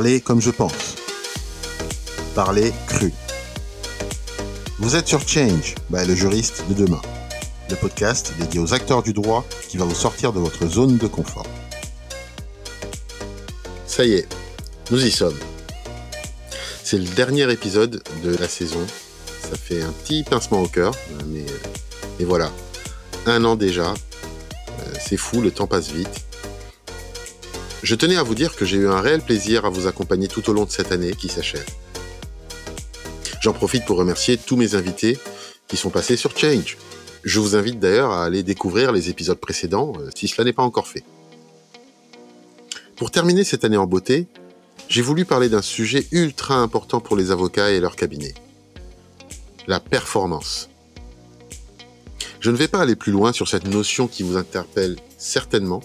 Parler comme je pense. Parler cru. Vous êtes sur Change, bah, le juriste de demain. Le podcast dédié aux acteurs du droit qui va vous sortir de votre zone de confort. Ça y est, nous y sommes. C'est le dernier épisode de la saison. Ça fait un petit pincement au cœur, mais, mais voilà. Un an déjà. Euh, c'est fou, le temps passe vite. Je tenais à vous dire que j'ai eu un réel plaisir à vous accompagner tout au long de cette année qui s'achève. J'en profite pour remercier tous mes invités qui sont passés sur Change. Je vous invite d'ailleurs à aller découvrir les épisodes précédents euh, si cela n'est pas encore fait. Pour terminer cette année en beauté, j'ai voulu parler d'un sujet ultra important pour les avocats et leurs cabinets. La performance. Je ne vais pas aller plus loin sur cette notion qui vous interpelle certainement,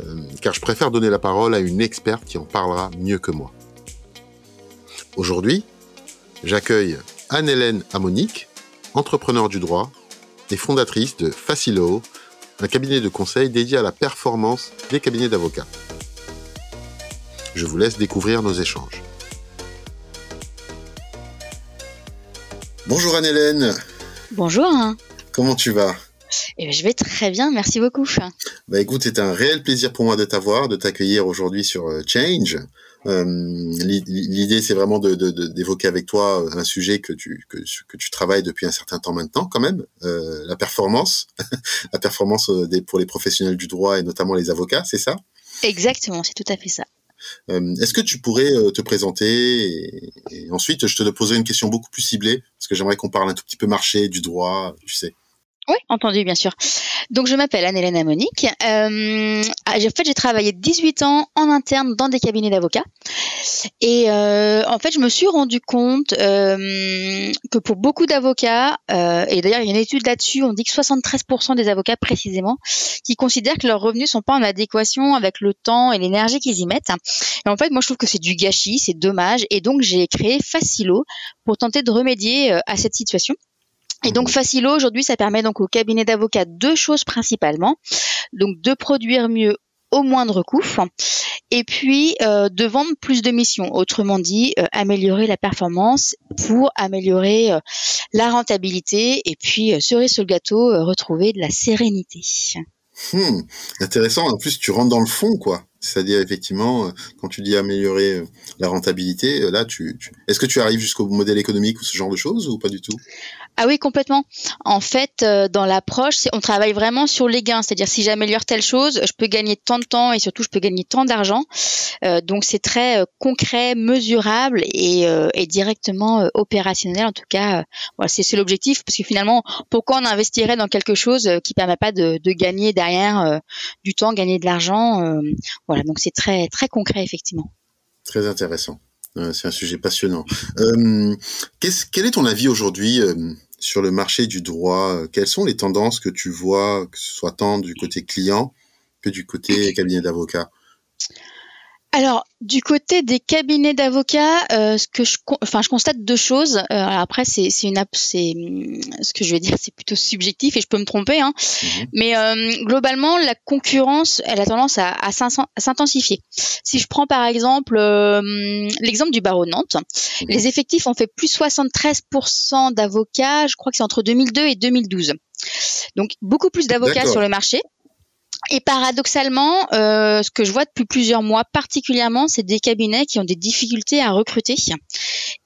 euh, car je préfère donner la parole à une experte qui en parlera mieux que moi. Aujourd'hui, j'accueille Anne-Hélène Amonique, entrepreneur du droit et fondatrice de Facilo, un cabinet de conseil dédié à la performance des cabinets d'avocats. Je vous laisse découvrir nos échanges. Bonjour Anne-Hélène. Bonjour. Comment tu vas? Eh ben, je vais très bien, merci beaucoup. Bah écoute, c'est un réel plaisir pour moi de t'avoir, de t'accueillir aujourd'hui sur euh, Change. Euh, L'idée, c'est vraiment d'évoquer de, avec toi un sujet que tu, que, que, tu travailles depuis un certain temps maintenant, quand même, euh, la performance, la performance euh, des, pour les professionnels du droit et notamment les avocats, c'est ça? Exactement, c'est tout à fait ça. Euh, Est-ce que tu pourrais euh, te présenter et, et, ensuite je te poserai une question beaucoup plus ciblée parce que j'aimerais qu'on parle un tout petit peu marché, du droit, tu sais. Oui, entendu, bien sûr. Donc, je m'appelle Anne-Hélène Amonique. Euh, en fait, j'ai travaillé 18 ans en interne dans des cabinets d'avocats. Et euh, en fait, je me suis rendu compte euh, que pour beaucoup d'avocats, euh, et d'ailleurs, il y a une étude là-dessus, on dit que 73% des avocats, précisément, qui considèrent que leurs revenus sont pas en adéquation avec le temps et l'énergie qu'ils y mettent. Et en fait, moi, je trouve que c'est du gâchis, c'est dommage. Et donc, j'ai créé Facilo pour tenter de remédier euh, à cette situation. Et donc Facilo aujourd'hui, ça permet donc au cabinet d'avocats deux choses principalement. Donc de produire mieux au moindre coût et puis euh, de vendre plus de missions. Autrement dit, euh, améliorer la performance pour améliorer euh, la rentabilité et puis cerise sur le gâteau, retrouver de la sérénité. Hmm, intéressant. En plus, tu rentres dans le fond, quoi. C'est-à-dire effectivement, quand tu dis améliorer la rentabilité, là, tu... est-ce que tu arrives jusqu'au modèle économique ou ce genre de choses ou pas du tout? Ah oui, complètement. En fait, euh, dans l'approche, on travaille vraiment sur les gains. C'est-à-dire, si j'améliore telle chose, je peux gagner tant de temps et surtout, je peux gagner tant d'argent. Euh, donc, c'est très euh, concret, mesurable et, euh, et directement euh, opérationnel. En tout cas, voilà, c'est l'objectif. Parce que finalement, pourquoi on investirait dans quelque chose qui permet pas de, de gagner derrière du temps, gagner de l'argent Voilà, donc c'est très très concret, effectivement. Très intéressant. C'est un sujet passionnant. Euh, qu quel est ton avis aujourd'hui euh, sur le marché du droit? Quelles sont les tendances que tu vois, soit tant du côté client que du côté cabinet d'avocats? Alors, du côté des cabinets d'avocats, euh, ce que je, enfin, je constate deux choses. Euh, après, c'est une, c'est ce que je vais dire, c'est plutôt subjectif et je peux me tromper, hein. Mmh. Mais euh, globalement, la concurrence, elle a tendance à, à s'intensifier. Si je prends par exemple euh, l'exemple du barreau de Nantes, mmh. les effectifs ont fait plus 73% d'avocats. Je crois que c'est entre 2002 et 2012. Donc beaucoup plus d'avocats sur le marché. Et paradoxalement, euh, ce que je vois depuis plusieurs mois particulièrement, c'est des cabinets qui ont des difficultés à recruter.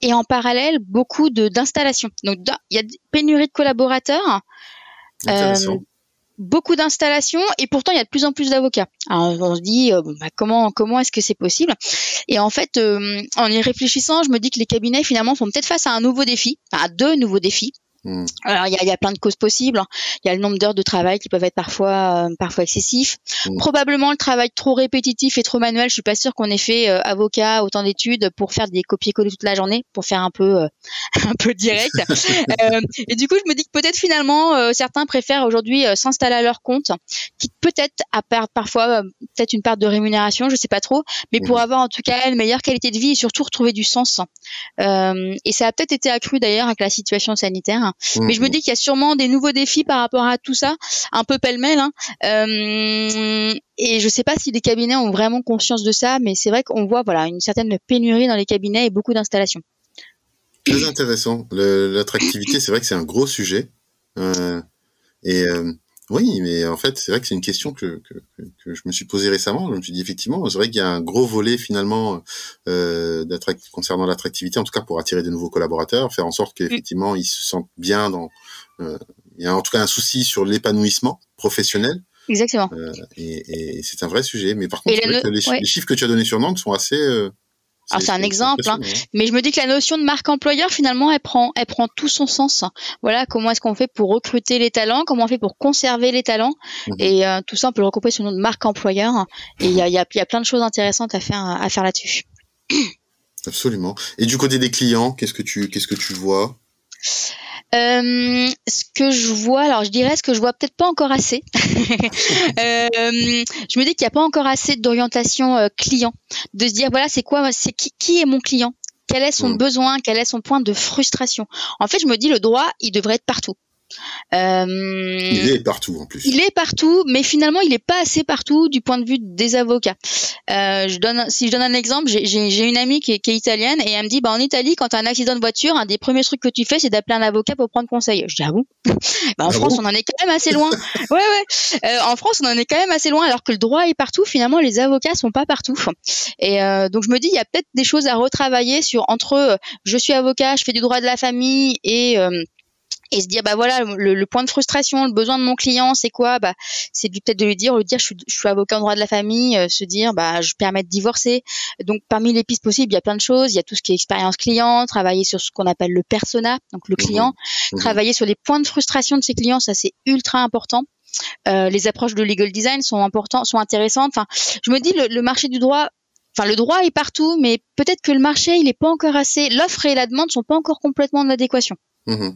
Et en parallèle, beaucoup d'installations. Donc, il y a pénurie de collaborateurs. Euh, beaucoup d'installations et pourtant il y a de plus en plus d'avocats. on se dit euh, bah, comment comment est-ce que c'est possible? Et en fait, euh, en y réfléchissant, je me dis que les cabinets finalement font peut-être face à un nouveau défi, à deux nouveaux défis. Mmh. Alors il y a, y a, plein de causes possibles. Il y a le nombre d'heures de travail qui peuvent être parfois euh, parfois excessifs. Mmh. Probablement le travail trop répétitif et trop manuel. Je suis pas sûre qu'on ait fait euh, avocat autant d'études pour faire des copier-coller toute la journée, pour faire un peu euh, un peu direct. Et du coup je me dis que peut-être finalement certains préfèrent aujourd'hui s'installer à leur compte, qui peut-être à perdre parfois peut-être une part de rémunération, je sais pas trop, mais pour mmh. avoir en tout cas une meilleure qualité de vie et surtout retrouver du sens. Et ça a peut-être été accru d'ailleurs avec la situation sanitaire. Mais je me dis qu'il y a sûrement des nouveaux défis par rapport à tout ça, un peu pêle-mêle. Hein. et je sais pas si les cabinets ont vraiment conscience de ça, mais c'est vrai qu'on voit voilà une certaine pénurie dans les cabinets et beaucoup d'installations. Très intéressant. L'attractivité, c'est vrai que c'est un gros sujet. Euh, et euh, oui, mais en fait, c'est vrai que c'est une question que, que, que, je me suis posée récemment. Je me suis dit effectivement, c'est vrai qu'il y a un gros volet finalement euh, concernant l'attractivité, en tout cas pour attirer de nouveaux collaborateurs, faire en sorte qu'effectivement ils se sentent bien dans. Euh, il y a en tout cas un souci sur l'épanouissement professionnel. Exactement. Euh, et, et c'est un vrai sujet. Mais par contre, les, les, chiffres que tu as donnés sur Nantes sont assez euh, alors c'est un exemple, hein. mais je me dis que la notion de marque employeur finalement elle prend, elle prend tout son sens. Voilà comment est-ce qu'on fait pour recruter les talents, comment on fait pour conserver les talents, mhm. et euh, tout ça on peut le recouper sous le nom de marque employeur. Et il y a, y, a, y a plein de choses intéressantes à faire à faire là-dessus. Absolument. Et du côté des clients, qu'est-ce que tu qu'est-ce que tu vois? Euh, ce que je vois, alors je dirais ce que je vois peut-être pas encore assez. euh, je me dis qu'il n'y a pas encore assez d'orientation euh, client, de se dire voilà c'est quoi, c'est qui, qui, est mon client, quel est son hmm. besoin, quel est son point de frustration? En fait, je me dis le droit, il devrait être partout. Euh, il est partout en plus. Il est partout, mais finalement, il n'est pas assez partout du point de vue des avocats. Euh, je donne, si je donne un exemple, j'ai une amie qui est, qui est, italienne et elle me dit, bah, en Italie, quand tu as un accident de voiture, un des premiers trucs que tu fais, c'est d'appeler un avocat pour prendre conseil. Je dis, ah bon? Bah, En ah France, on en est quand même assez loin. ouais, ouais. Euh, en France, on en est quand même assez loin, alors que le droit est partout. Finalement, les avocats sont pas partout. Et euh, donc, je me dis, il y a peut-être des choses à retravailler sur entre euh, je suis avocat, je fais du droit de la famille et et se dire bah voilà le, point de frustration le besoin de mon client c'est quoi? Bah c'est peut-être de lui dire lui dire je suis, je suis avocat en droit de la famille euh, se dire bah je permets de divorcer donc parmi les pistes possibles il y a plein de choses. Il y a tout ce qui est expérience client travailler sur ce qu'on appelle le persona donc le mmh client. Mmh travailler sur les points de frustration de ses clients ça c'est ultra important. Euh, les approches de legal design sont importantes sont intéressantes. Enfin je me dis le, le marché du droit Enfin, le droit est partout, mais peut-être que le marché, il n'est pas encore assez. L'offre et la demande sont pas encore complètement en adéquation. Mmh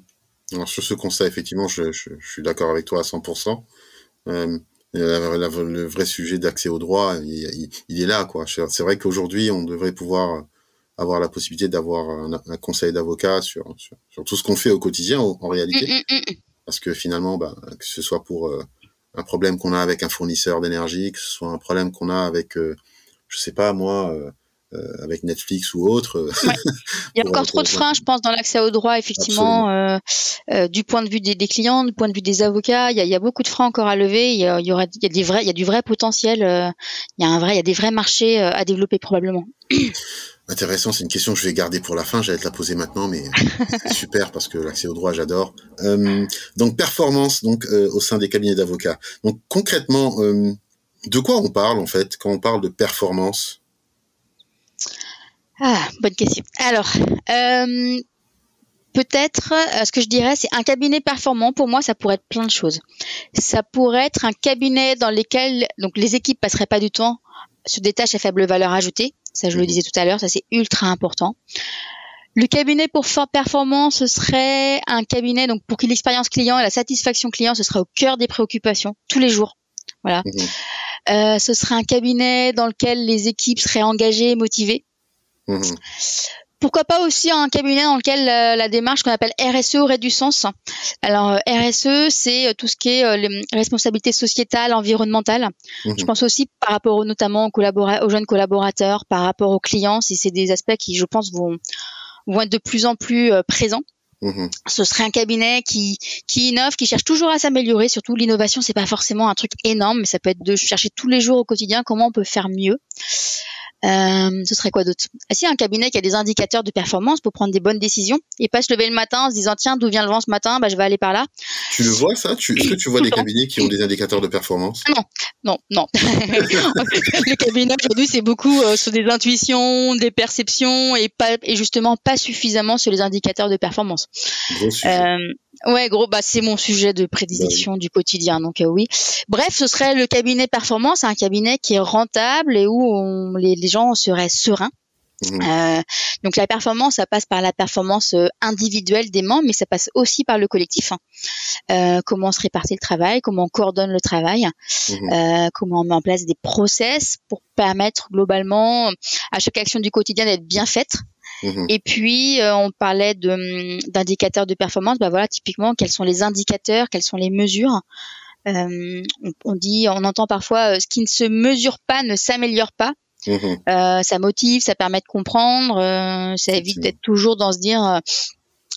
alors sur ce constat, effectivement, je, je, je suis d'accord avec toi à 100%. Euh, le vrai sujet d'accès au droit, il, il, est là, quoi. C'est vrai qu'aujourd'hui, on devrait pouvoir avoir la possibilité d'avoir un, un, conseil d'avocat sur, sur, sur, tout ce qu'on fait au quotidien, en, réalité. Mm, mm, mm, Parce que finalement, bah, que ce soit pour euh, un problème qu'on a avec un fournisseur d'énergie, que ce soit un problème qu'on a avec, euh, je sais pas moi, euh, avec Netflix ou autre. Euh, il y a encore trop de freins, je pense, dans l'accès au droit, effectivement, euh, du point de vue des, clients, du point de vue des avocats. Il y a, beaucoup de freins encore à lever. Il y, a, il y aura, il y a des vrais, il y a du vrai potentiel. il y a un vrai, il y a des vrais marchés à développer probablement. Intéressant, c'est une question que je vais garder pour la fin. J'allais te la poser maintenant, mais c'est super parce que l'accès au droit, j'adore. donc performance, donc au sein des cabinets d'avocats. Donc concrètement, de quoi on parle en fait quand on parle de performance? Ah, bonne question. Alors, euh, peut-être, euh, ce que je dirais, c'est un cabinet performant. Pour moi, ça pourrait être plein de choses. Ça pourrait être un cabinet dans lequel donc les équipes passeraient pas du temps sur des tâches à faible valeur ajoutée. Ça, je le disais tout à l'heure, ça c'est ultra important. Le cabinet pour performant, ce serait un cabinet donc pour que l'expérience client et la satisfaction client, ce serait au cœur des préoccupations tous les jours. Voilà. Mmh. Euh, ce serait un cabinet dans lequel les équipes seraient engagées et motivées. Mhm. Pourquoi pas aussi un cabinet dans lequel la, démarche qu'on appelle RSE aurait du sens. Alors euh, RSE, c'est euh, tout ce qui est euh, les responsabilités sociétales, environnementales. Mhm. Je pense aussi par rapport notamment aux, aux, jeunes collaborateurs, par rapport aux clients, si c'est des aspects qui, je pense, vont, vont être de plus en plus présents. Mhm. Ce serait un cabinet qui, qui innove, qui cherche toujours à s'améliorer. Surtout, l'innovation, c'est pas forcément un truc énorme, mais ça peut être de chercher tous les jours au quotidien comment on peut faire mieux. Euh, ce serait quoi d'autre? Ah, Si un cabinet qui a des indicateurs de performance pour prendre des bonnes décisions et pas se lever le matin en se disant tiens d'où vient le vent ce matin, bah, je vais aller par là. Tu le vois ça? Tu, Est-ce que tu vois des cabinets qui ont des indicateurs de performance? Non, non, non. le cabinet aujourd'hui c'est beaucoup euh, sur des intuitions, des perceptions et pas et justement pas suffisamment sur les indicateurs de performance. Gros sujet. Euh, Ouais, gros, bah c'est mon sujet de prédilection bah du quotidien, donc euh, oui. Bref, ce serait le cabinet performance, un cabinet qui est rentable et où les, gens seraient sereins. Mmh. Euh, donc la performance, ça passe par la performance euh, individuelle des membres, mais ça passe aussi par le collectif. Hein. comment on se répartit le travail, comment on coordonne le travail, mmh. comment on met en place des process pour permettre globalement à chaque action du quotidien d'être bien faite Mhm. Et puis, euh, on parlait hum, d'indicateurs de, performance. Bah voilà, typiquement, quels sont les indicateurs, quelles sont les mesures? Euh, on, dit, on entend parfois, ce qui ne se mesure pas ne s'améliore pas. Mhm. ça motive, ça permet de comprendre, ça évite d'être toujours dans se dire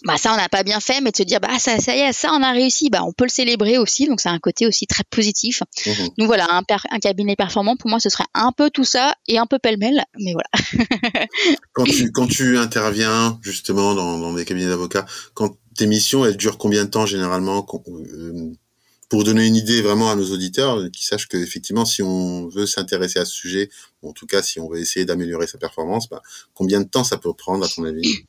bah ça on n'a pas bien fait mais de se dire bah ça ça y est ça on a réussi. Bah on peut le célébrer aussi. Donc c'est un côté aussi très positif. Mmh donc voilà un, un, cabinet performant pour moi ce serait un peu tout ça et un peu pêle-mêle mais voilà. Quand tu quand tu interviens justement dans, dans des cabinets d'avocats quand tes missions elles durent combien de temps généralement euh, pour donner une idée vraiment à nos auditeurs qui sachent que effectivement si on veut s'intéresser à ce sujet ou en tout cas si on veut essayer d'améliorer sa performance bah, combien de temps ça peut prendre à ton avis?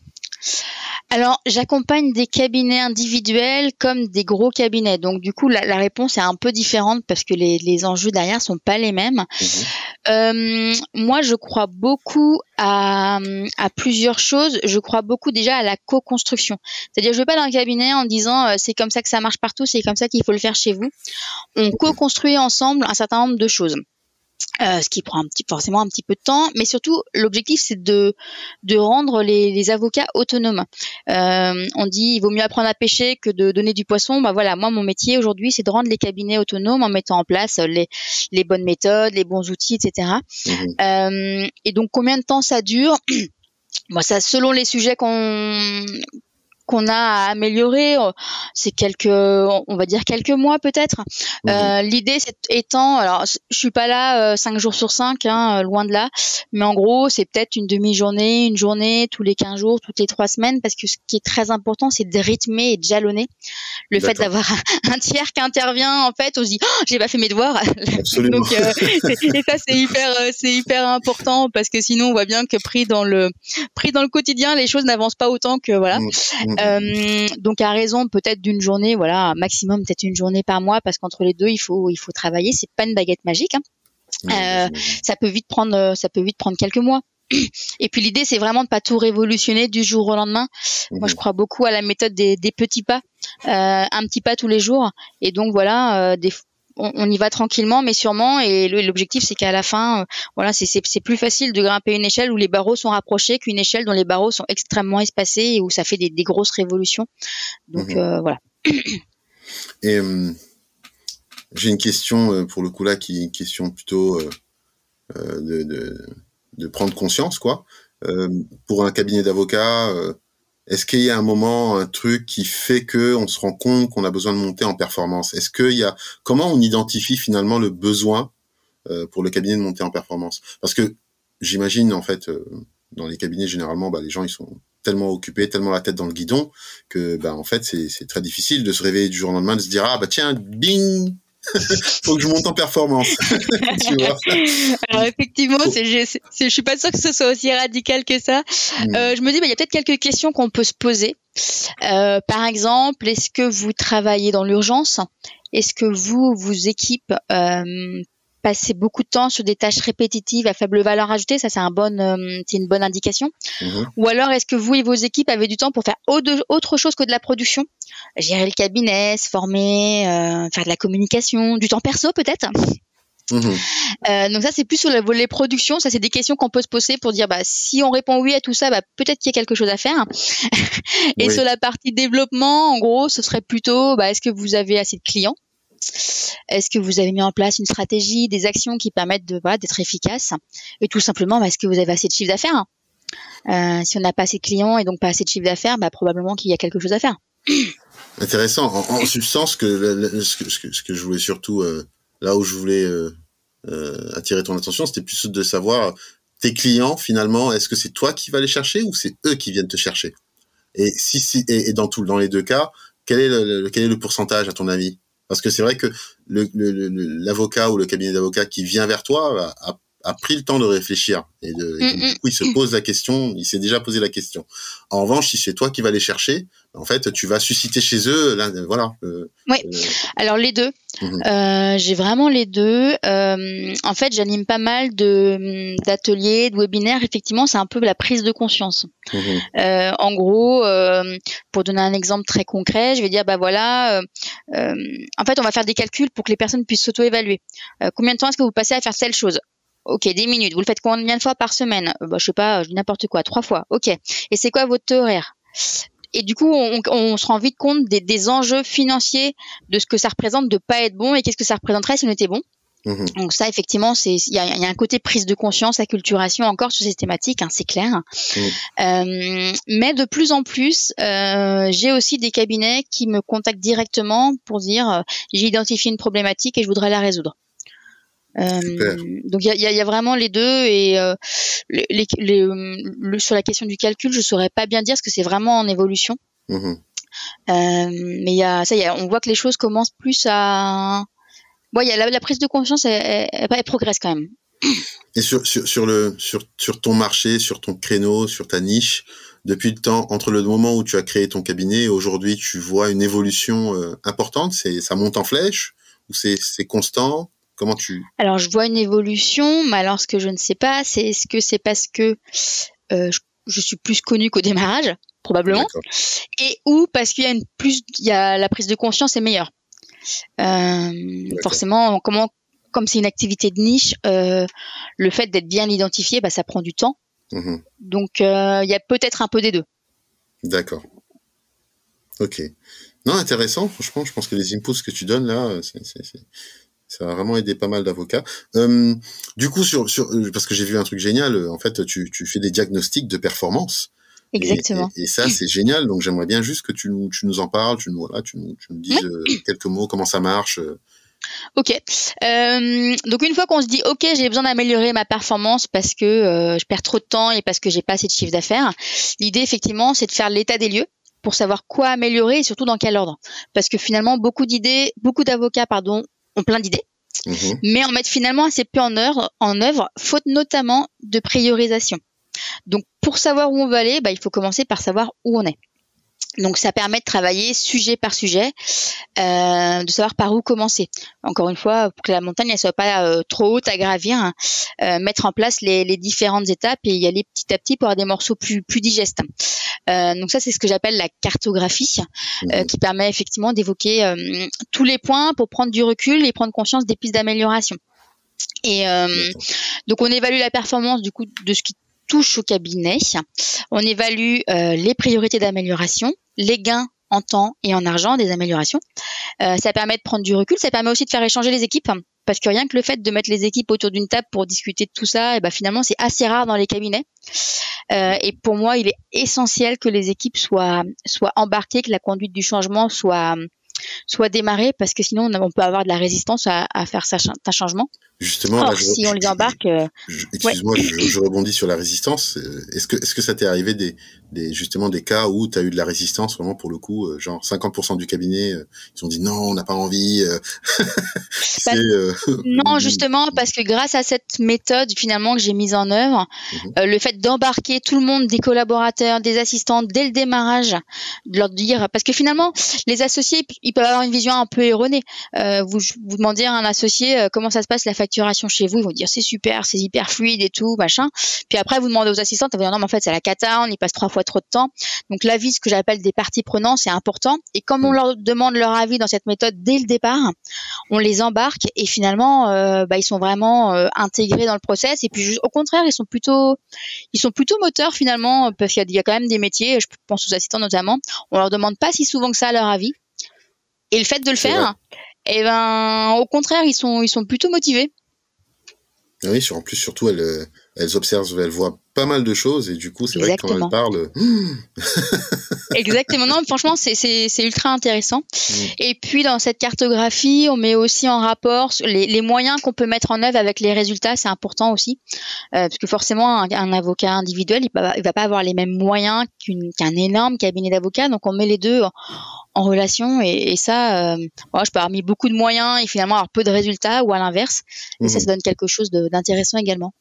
Alors, j'accompagne des cabinets individuels comme des gros cabinets. Donc, du coup, la, réponse est un peu différente parce que les, enjeux derrière sont pas les mêmes. Mhm. Euh, moi, je crois beaucoup à, plusieurs choses. Je crois beaucoup déjà à la co-construction. C'est-à-dire, je vais pas dans un cabinet en disant euh, c'est comme ça que ça marche partout, c'est comme ça qu'il faut le faire chez vous. On co-construit ensemble un certain nombre de choses. Euh, ce qui prend un petit, forcément un petit peu de temps, mais surtout l'objectif c'est de, de rendre les, les avocats autonomes. Euh, on dit il vaut mieux apprendre à pêcher que de donner du poisson. Bah voilà, moi mon métier aujourd'hui c'est de rendre les cabinets autonomes en mettant en place les, les bonnes méthodes, les bons outils, etc. Mmh euh, et donc combien de temps ça dure? Moi, ça, selon les sujets qu'on qu'on a à améliorer, euh, c'est quelques, on va dire quelques mois peut-être. Mhm. Euh, L'idée c'est étant, alors je suis pas là euh, cinq jours sur cinq, hein, euh, loin de là, mais en gros c'est peut-être une demi-journée, une journée tous les 15 jours, toutes les trois semaines, parce que ce qui est très important c'est de rythmer et de jalonner. Le fait d'avoir un, tiers qui intervient, en fait, on se dit oh, j'ai pas fait mes devoirs. Donc euh, et ça c'est hyper, c'est hyper important parce que sinon on voit bien que pris dans le pris dans le quotidien, les choses n'avancent pas autant que voilà. Mm, mm. Euh, donc à raison peut-être d'une journée, voilà, maximum peut-être une journée par mois, parce qu'entre les deux il faut il faut travailler. C'est pas une baguette magique. Hein. Euh, ça peut vite prendre ça peut vite prendre quelques mois. Et puis l'idée, c'est vraiment de pas tout révolutionner du jour au lendemain. Moi, je mhm. crois beaucoup à la méthode des, des petits pas, euh, un petit pas tous les jours. Et donc voilà, euh, des, on, y va tranquillement, mais sûrement. Et l'objectif, c'est qu'à la fin, euh, voilà, c'est plus facile de grimper une échelle où les barreaux sont rapprochés qu'une échelle dont les barreaux sont extrêmement espacés et où ça fait des, grosses révolutions. Donc mhm. euh, voilà. Et euh, j'ai une question pour le coup là, qui est une question plutôt de, de, prendre conscience, quoi. pour un cabinet d'avocats est-ce qu'il y a un moment, un truc qui fait que on se rend compte qu'on a besoin de monter en performance? Est-ce qu'il y a comment on identifie finalement le besoin euh, pour le cabinet de monter en performance? Parce que j'imagine en fait euh, dans les cabinets généralement, bah, les gens ils sont tellement occupés, tellement la tête dans le guidon que bah, en fait c'est très difficile de se réveiller du jour au lendemain de se dire ah bah tiens bing faut que je monte en performance. tu vois Alors effectivement, c'est, je, je suis pas sûre que ce soit aussi radical que ça. Mm. Euh, je me dis, bah, il y a peut-être quelques questions qu'on peut se poser. Euh, par exemple, est-ce que vous travaillez dans l'urgence? Est-ce que vous, vous équipe euh, passer beaucoup de temps sur des tâches répétitives à faible valeur ajoutée, ça c'est un bon, euh, c'est une bonne indication. Mhm. Ou alors est-ce que vous et vos équipes avez du temps pour faire autre chose que de la production, gérer le cabinet, se former, euh, faire de la communication, du temps perso peut-être? Mhm. Euh, donc ça c'est plus sur le volet production, ça c'est des questions qu'on peut se poser pour dire bah si on répond oui à tout ça, bah peut-être qu'il y a quelque chose à faire. et sur la partie développement, en gros, ce serait plutôt bah est-ce que vous avez assez de clients? Est-ce que vous avez mis en place une stratégie, des actions qui permettent d'être efficace Et tout simplement, bah, est-ce que vous avez assez de chiffre d'affaires euh, Si on n'a pas assez de clients et donc pas assez de chiffre d'affaires, bah, probablement qu'il y a quelque chose à faire. Intéressant. En, substance, ce, que, je voulais surtout, euh, là où je voulais euh, attirer ton attention, c'était plus de savoir tes clients finalement, est-ce que c'est toi qui vas les chercher ou c'est eux qui viennent te chercher? Et si, si et, dans tout, dans les deux cas, quel est le pourcentage à ton avis? Parce que c'est vrai que l'avocat ou le cabinet d'avocat qui vient vers toi a, a, pris le temps de réfléchir et, de, et mm, du coup il se mm. pose la question, il s'est déjà posé la question. En revanche, si c'est toi qui vas les chercher, en fait, tu vas susciter chez eux, là, voilà. oui. Alors les deux. Mhm. Euh, j'ai vraiment les deux. Euh, en fait, j'anime pas mal de d'ateliers, de webinaires. Effectivement, c'est un peu la prise de conscience. Mhm. Euh, en gros, pour donner un exemple très concret, je vais dire bah voilà. en fait, on va faire des calculs pour que les personnes puissent s'auto-évaluer. combien de temps est-ce que vous passez à faire telle chose? Ok, 10 minutes. Vous le faites combien de fois par semaine? Euh, bah, Je sais pas, je dis n'importe quoi, trois fois. Ok. Et c'est quoi votre horaire? Et du coup, on, se rend vite compte des, enjeux financiers de ce que ça représente de pas être bon et qu'est-ce que ça représenterait si on était bon? Mhm. Donc ça, effectivement, c'est il y a, un côté prise de conscience, acculturation encore sur ces thématiques, hein, c'est clair. Euh, mais de plus en plus, euh, j'ai aussi des cabinets qui me contactent directement pour dire euh, j'ai identifié une problématique et je voudrais la résoudre. Donc il y a, vraiment les deux et sur la question du calcul, je saurais pas bien dire parce que c'est vraiment en évolution. Mhm. mais il y a ça, y a, on voit que les choses commencent plus à bon, y a la, prise de conscience, elle, progresse quand même. Et sur, sur, le, sur, sur ton marché, sur ton créneau, sur ta niche, depuis le temps, entre le moment où tu as créé ton cabinet et aujourd'hui, tu vois une évolution euh, importante? C'est Ça monte en flèche Ou c'est constant? Comment tu... Alors, je vois une évolution, mais alors ce que je ne sais pas, c'est est-ce que c'est parce que euh, je, suis plus connue qu'au démarrage, probablement, et ou parce qu'il y a une plus, il y a la prise de conscience est meilleure. Euh, forcément, comment, comme c'est une activité de niche, euh, le fait d'être bien identifié, bah, ça prend du temps. Mhm. Donc, il y a peut-être un peu des deux. D'accord. Ok. Non, intéressant. Franchement, je pense que les inputs que tu donnes là, ça va vraiment aider pas mal d'avocats. du coup, sur, sur, parce que j'ai vu un truc génial, en fait, tu, tu fais des diagnostics de performance. Exactement. Et, ça, c'est génial. Donc, j'aimerais bien juste que tu nous, tu nous en parles, tu nous, voilà, tu nous, tu nous dises euh, quelques mots, comment ça marche. Euh. Ok. Euh, donc une fois qu'on se dit ok, j'ai besoin d'améliorer ma performance parce que euh, je perds trop de temps et parce que j'ai pas assez de chiffre d'affaires, l'idée effectivement, c'est de faire l'état des lieux pour savoir quoi améliorer et surtout dans quel ordre. Parce que finalement, beaucoup d'idées, beaucoup d'avocats, pardon, ont plein d'idées. Mhm. Mais en mettent finalement assez peu en œuvre, en œuvre, faute notamment de priorisation. Donc pour savoir où on veut aller, bah, il faut commencer par savoir où on est. Donc ça permet de travailler sujet par sujet, euh, de savoir par où commencer. Encore une fois, pour que la montagne ne soit pas euh, trop haute à gravir, hein, euh, mettre en place les, différentes étapes et y aller petit à petit pour avoir des morceaux plus, plus digestes. donc ça, c'est ce que j'appelle la cartographie, mmh. qui permet effectivement d'évoquer tous les points pour prendre du recul et prendre conscience des pistes d'amélioration. Et donc on évalue la performance du coup de ce qui touche au cabinet. On évalue euh, les priorités d'amélioration, les gains en temps et en argent des améliorations. Euh, ça permet de prendre du recul, ça permet aussi de faire échanger les équipes, parce que rien que le fait de mettre les équipes autour d'une table pour discuter de tout ça, et eh ben finalement c'est assez rare dans les cabinets. Euh, et pour moi, il est essentiel que les équipes soient embarquées, que la conduite du changement soit soit démarrée, parce que sinon on peut avoir de la résistance à, à faire un changement. Justement, si on les embarque. Euh, excuse-moi, je, rebondis sur la résistance. Euh, est-ce que, est-ce que ça t'est arrivé des, des, justement des cas où tu as eu de la résistance vraiment pour le coup, euh, genre 50% du cabinet, ils ont dit non, on n'a pas envie. Bah, non, justement, parce que grâce à cette méthode finalement que j'ai mise en œuvre, mhm. le fait d'embarquer tout le monde, des collaborateurs, des assistants dès le démarrage, de leur dire, parce que finalement, les associés, ils peuvent avoir une vision un peu erronée. vous, vous demandez à un associé comment ça se passe la chez vous, ils vont dire c'est super, c'est hyper fluide et tout, machin. Puis après, vous demandez aux assistantes, elles vont dire non, mais en fait, c'est la cata, on y passe trois fois trop de temps. Donc l'avis, ce que j'appelle des parties prenantes, c'est important. Et comme on mm. leur demande leur avis dans cette méthode dès le départ, on les embarque et finalement, euh, bah, ils sont vraiment euh, intégrés dans le process. Et puis au contraire, ils sont plutôt, ils sont plutôt moteurs finalement, parce qu'il y, a quand même des métiers, je pense aux assistants notamment, on leur demande pas si souvent que ça leur avis. Et le fait de le faire, et eh ben, au contraire, ils sont, ils sont plutôt motivés. Oui, en plus, surtout, elles, euh, elles observent, elles voient pas mal de choses et du coup, c'est vrai que quand elles parlent. Exactement. Non, franchement, c'est ultra intéressant. Mm. Et puis, dans cette cartographie, on met aussi en rapport les, les moyens qu'on peut mettre en œuvre avec les résultats. C'est important aussi. Euh, parce que forcément, un, avocat individuel, il va, il va pas avoir les mêmes moyens qu'un énorme cabinet d'avocats. Donc, on met les deux en, relation. Et, ça, euh, je peux avoir mis beaucoup de moyens et finalement avoir peu de résultats ou à l'inverse. Et ça, mm-hmm. ça donne quelque chose d'intéressant également.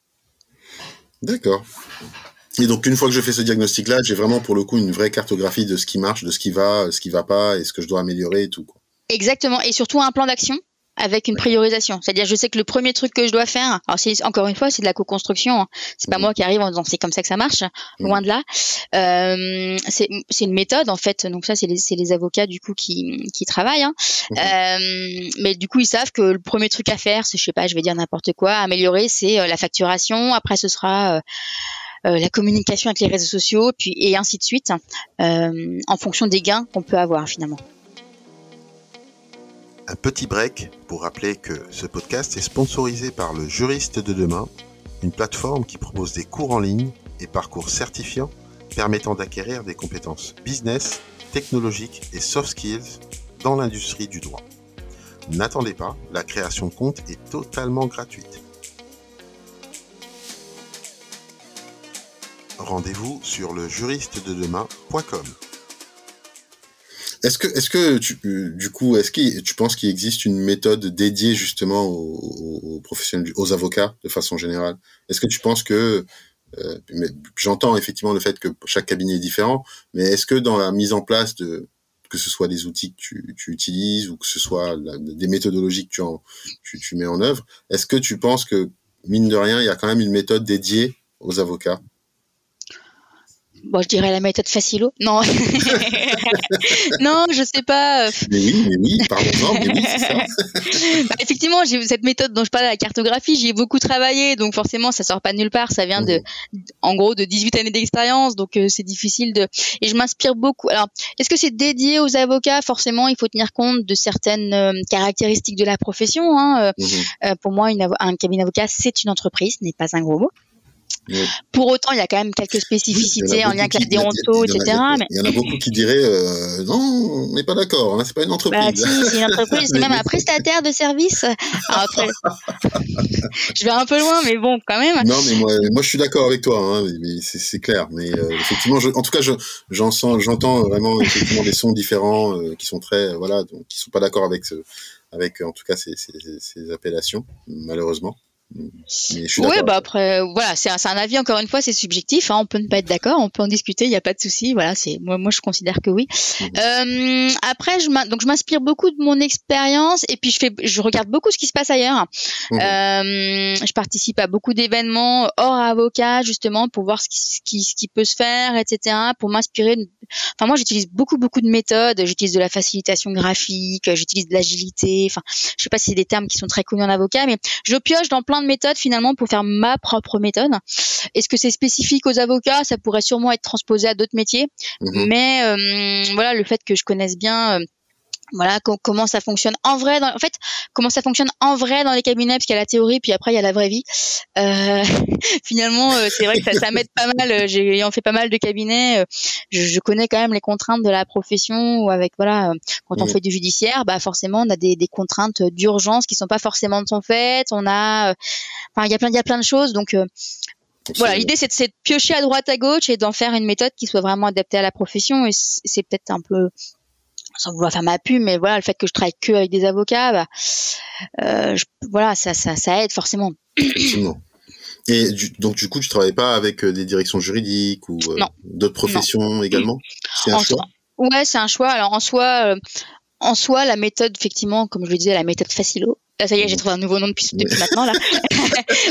D'accord. Et donc une fois que je fais ce diagnostic-là, j'ai vraiment pour le coup une vraie cartographie de ce qui marche, de ce qui va, ce qui va pas et ce que je dois améliorer et tout. Exactement. Et surtout un plan d'action avec une priorisation. C'est-à-dire, je sais que le premier truc que je dois faire, alors c'est encore une fois, c'est de la co-construction. Hein. C'est pas mhm. moi qui arrive en disant c'est comme ça que ça marche, mhm. loin de là. Euh, c'est une méthode en fait. Donc ça, c'est les, les, avocats du coup qui, qui travaillent. Hein. Mhm. Euh, mais du coup, ils savent que le premier truc à faire, c'est je sais pas, je vais dire n'importe quoi, améliorer, c'est euh, la facturation. Après, ce sera euh, euh, la communication avec les réseaux sociaux, puis et ainsi de suite, euh, en fonction des gains qu'on peut avoir finalement. Un petit break pour rappeler que ce podcast est sponsorisé par le Juriste de demain, une plateforme qui propose des cours en ligne et parcours certifiants permettant d'acquérir des compétences business, technologiques et soft skills dans l'industrie du droit. N'attendez pas, la création de compte est totalement gratuite. Rendez-vous sur le juriste de demain.com. Est-ce que, est-ce que tu, du coup, est-ce que tu penses qu'il existe une méthode dédiée justement aux, professionnels, aux avocats de façon générale? Est-ce que tu penses que euh, j'entends effectivement le fait que chaque cabinet est différent, mais est-ce que dans la mise en place de que ce soit des outils que tu, utilises ou que ce soit des méthodologies que tu, tu mets en œuvre, est-ce que tu penses que mine de rien, il y a quand même une méthode dédiée aux avocats? Bon, je dirais la méthode facilo. Non, non, je sais pas. Mais oui, mais oui, pardon, mais oui, bah, effectivement, j'ai cette méthode dont je parlais, la cartographie, j'y ai beaucoup travaillé, donc forcément, ça sort pas de nulle part. Ça vient de, en gros, de 18 années d'expérience, donc euh, c'est difficile de. Et je m'inspire beaucoup. Alors, est-ce que c'est dédié aux avocats? Forcément, il faut tenir compte de certaines euh, caractéristiques de la profession. Hein. Mmh. Euh, pour moi, une un cabinet d'avocat, c'est une entreprise, n'est pas un gros mot. Pour autant, il y a quand même quelques spécificités en lien avec la déonto, etc. Il y, en a beaucoup qui diraient euh, non, on n'est pas d'accord, hein, c'est pas une entreprise. Bah, si, c'est une entreprise, c'est même un prestataire de service. après, je vais un peu loin, mais bon, quand même. Non, mais moi, moi je suis d'accord avec toi, hein, c'est clair. Mais euh, effectivement, je, en tout cas, j'entends vraiment effectivement des sons différents euh, qui sont très, voilà, donc, qui sont pas d'accord avec ce, avec en tout cas ces, ces, ces appellations, malheureusement oui, bah après, voilà, c'est un, avis encore une fois, c'est subjectif. Hein, on peut ne pas être d'accord, on peut en discuter, il n'y a pas de souci. Voilà, c'est moi, moi je considère que oui. Mhm. Euh, après, je donc je m'inspire beaucoup de mon expérience et puis je fais, je regarde beaucoup ce qui se passe ailleurs. Mhm. Euh, je participe à beaucoup d'événements hors avocat justement pour voir ce qui, ce qui, ce qui peut se faire, etc. Pour m'inspirer. Enfin, moi, j'utilise beaucoup beaucoup de méthodes. J'utilise de la facilitation graphique, j'utilise de l'agilité. Enfin, je sais pas si c'est des termes qui sont très connus en avocat, mais je pioche dans plein de méthodes finalement pour faire ma propre méthode. Est-ce que c'est spécifique aux avocats? Ça pourrait sûrement être transposé à d'autres métiers. Mhm. Mais euh, voilà, le fait que je connaisse bien euh, voilà comment ça fonctionne en vrai dans, en fait comment ça fonctionne en vrai dans les cabinets parce qu'il y a la théorie puis après il y a la vraie vie. Euh, finalement euh, c'est vrai que ça, ça m'aide pas mal euh, j'ai ayant fait pas mal de cabinets je, je, connais quand même les contraintes de la profession ou avec voilà quand on fait du judiciaire bah forcément on a des, des contraintes d'urgence qui sont pas forcément de son fait. On a enfin il y a plein il y a plein de choses. Donc voilà, l'idée c'est de, de, piocher à droite à gauche et d'en faire une méthode qui soit vraiment adaptée à la profession. Et c'est peut-être un peu sans vouloir faire ma pub, mais voilà, le fait que je travaille que avec des avocats, bah, euh, voilà, ça, ça, ça aide forcément. Effectivement. Et donc du coup, tu travailles pas avec euh, des directions juridiques ou euh, d'autres professions également? C'est un choix? Ouais, c'est un choix. Alors en soi, en soi, la méthode, effectivement, comme je le disais, la méthode facilo, ça y est, j'ai trouvé un nouveau nom depuis, depuis maintenant. Là.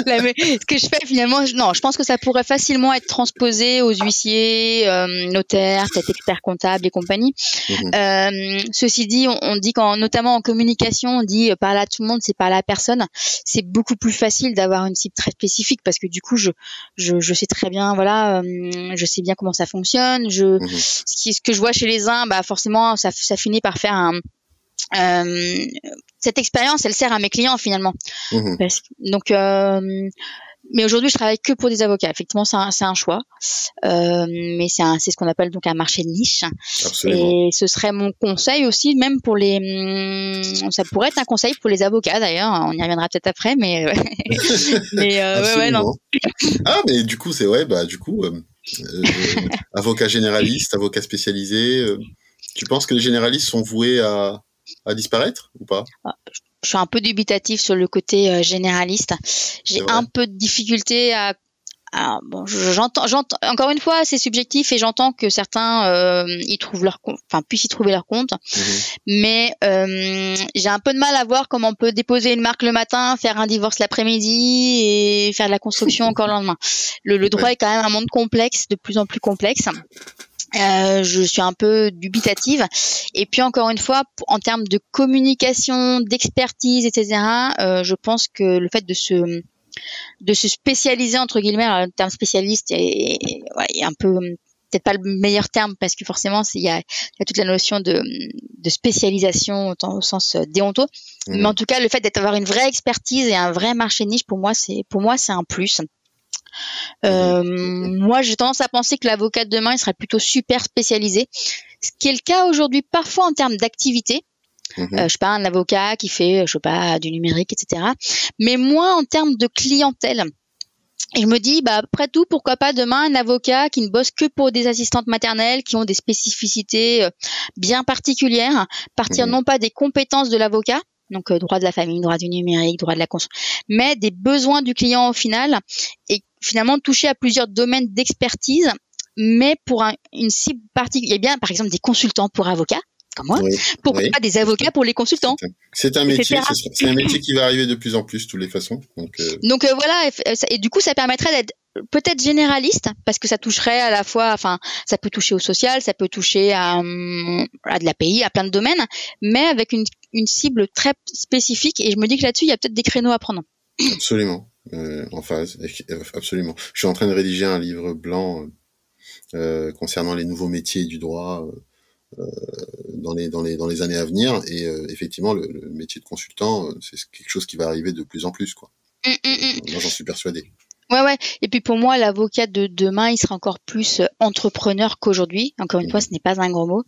ce que je fais finalement, non, je pense que ça pourrait facilement être transposé aux huissiers, euh, notaires, peut-être experts comptables et compagnie. Mhm. Euh, ceci dit, on, on dit qu'en notamment en communication, on dit euh, parler à tout le monde, c'est parler à personne. C'est beaucoup plus facile d'avoir une cible très spécifique parce que du coup, je, je, je sais très bien, voilà, euh, je sais bien comment ça fonctionne. Je, mhm. ce, qui, ce que je vois chez les uns, bah forcément, ça, ça finit par faire un euh, cette expérience, elle sert à mes clients finalement. Mhm. donc, euh, mais aujourd'hui, je travaille que pour des avocats. Effectivement, c'est un, un, choix, euh, mais c'est ce qu'on appelle donc un marché de niche. Absolument. Et ce serait mon conseil aussi, même pour les. Hum, ça pourrait être un conseil pour les avocats d'ailleurs. On y reviendra peut-être après, mais mais ouais, ouais, non. Ah, mais du coup, c'est vrai. Bah, du coup, avocat généraliste, avocat spécialisé. tu penses que les généralistes sont voués à à disparaître ou pas? Ah, Je suis un peu dubitatif sur le côté euh, généraliste. J'ai un peu de difficulté à bon, j'entends, j'entends. Encore une fois, c'est subjectif et j'entends que certains euh, y trouvent leur, enfin puissent y trouver leur compte. Mhm. Mais euh, j'ai un peu de mal à voir comment on peut déposer une marque le matin, faire un divorce l'après-midi et faire de la construction encore le lendemain. Le, droit est quand même un monde complexe, de plus en plus complexe. Euh, je suis un peu dubitative. Et puis encore une fois, en termes de communication, d'expertise, etc., euh, je pense que le fait de se de se spécialiser entre guillemets. le terme spécialiste est, un peu peut-être pas le meilleur terme parce que forcément il y a, toute la notion de, spécialisation au, sens euh, déonto. Mmh. Mais en tout cas, le fait d'avoir une vraie expertise et un vrai marché niche, pour moi, c'est pour moi c'est un plus. Euh, mmh. moi, j'ai tendance à penser que l'avocat de demain, il sera plutôt super spécialisé, ce qui est le cas aujourd'hui parfois en termes d'activité. Mhm. Euh, je sais pas, un avocat qui fait, je sais pas, du numérique, etc. Mais moins en termes de clientèle. Et je me dis, bah, après tout, pourquoi pas demain un avocat qui ne bosse que pour des assistantes maternelles qui ont des spécificités euh, bien particulières, partir mhm. non pas des compétences de l'avocat, donc euh, droit de la famille, droit du numérique, droit de la construction, mais des besoins du client au final, et finalement toucher à plusieurs domaines d'expertise, mais pour une cible particulière. Il y a bien, par exemple, des consultants pour avocats, comme moi. Pourquoi pas des avocats pour les consultants C'est un, métier, c'est un métier qui va arriver de plus en plus, de toutes les façons. Donc, euh, donc euh, voilà, et, du coup, ça permettrait d'être peut-être généraliste parce que ça toucherait à la fois, enfin, ça peut toucher au social, ça peut toucher à, à de l'API, à plein de domaines, mais avec une, une cible très spécifique. Et je me dis que là-dessus, il y a peut-être des créneaux à prendre. Absolument, euh, en phase, absolument. Je suis en train de rédiger un livre blanc euh, concernant les nouveaux métiers du droit. Euh, dans les dans les dans les années à venir et euh, effectivement le, métier de consultant euh, c'est quelque chose qui va arriver de plus en plus quoi. Mmh, mmh, mmh. Moi j'en suis persuadé. Ouais, ouais. Et puis pour moi, l'avocat de demain, il sera encore plus euh, entrepreneur qu'aujourd'hui. Encore une fois, ce n'est pas un gros mot.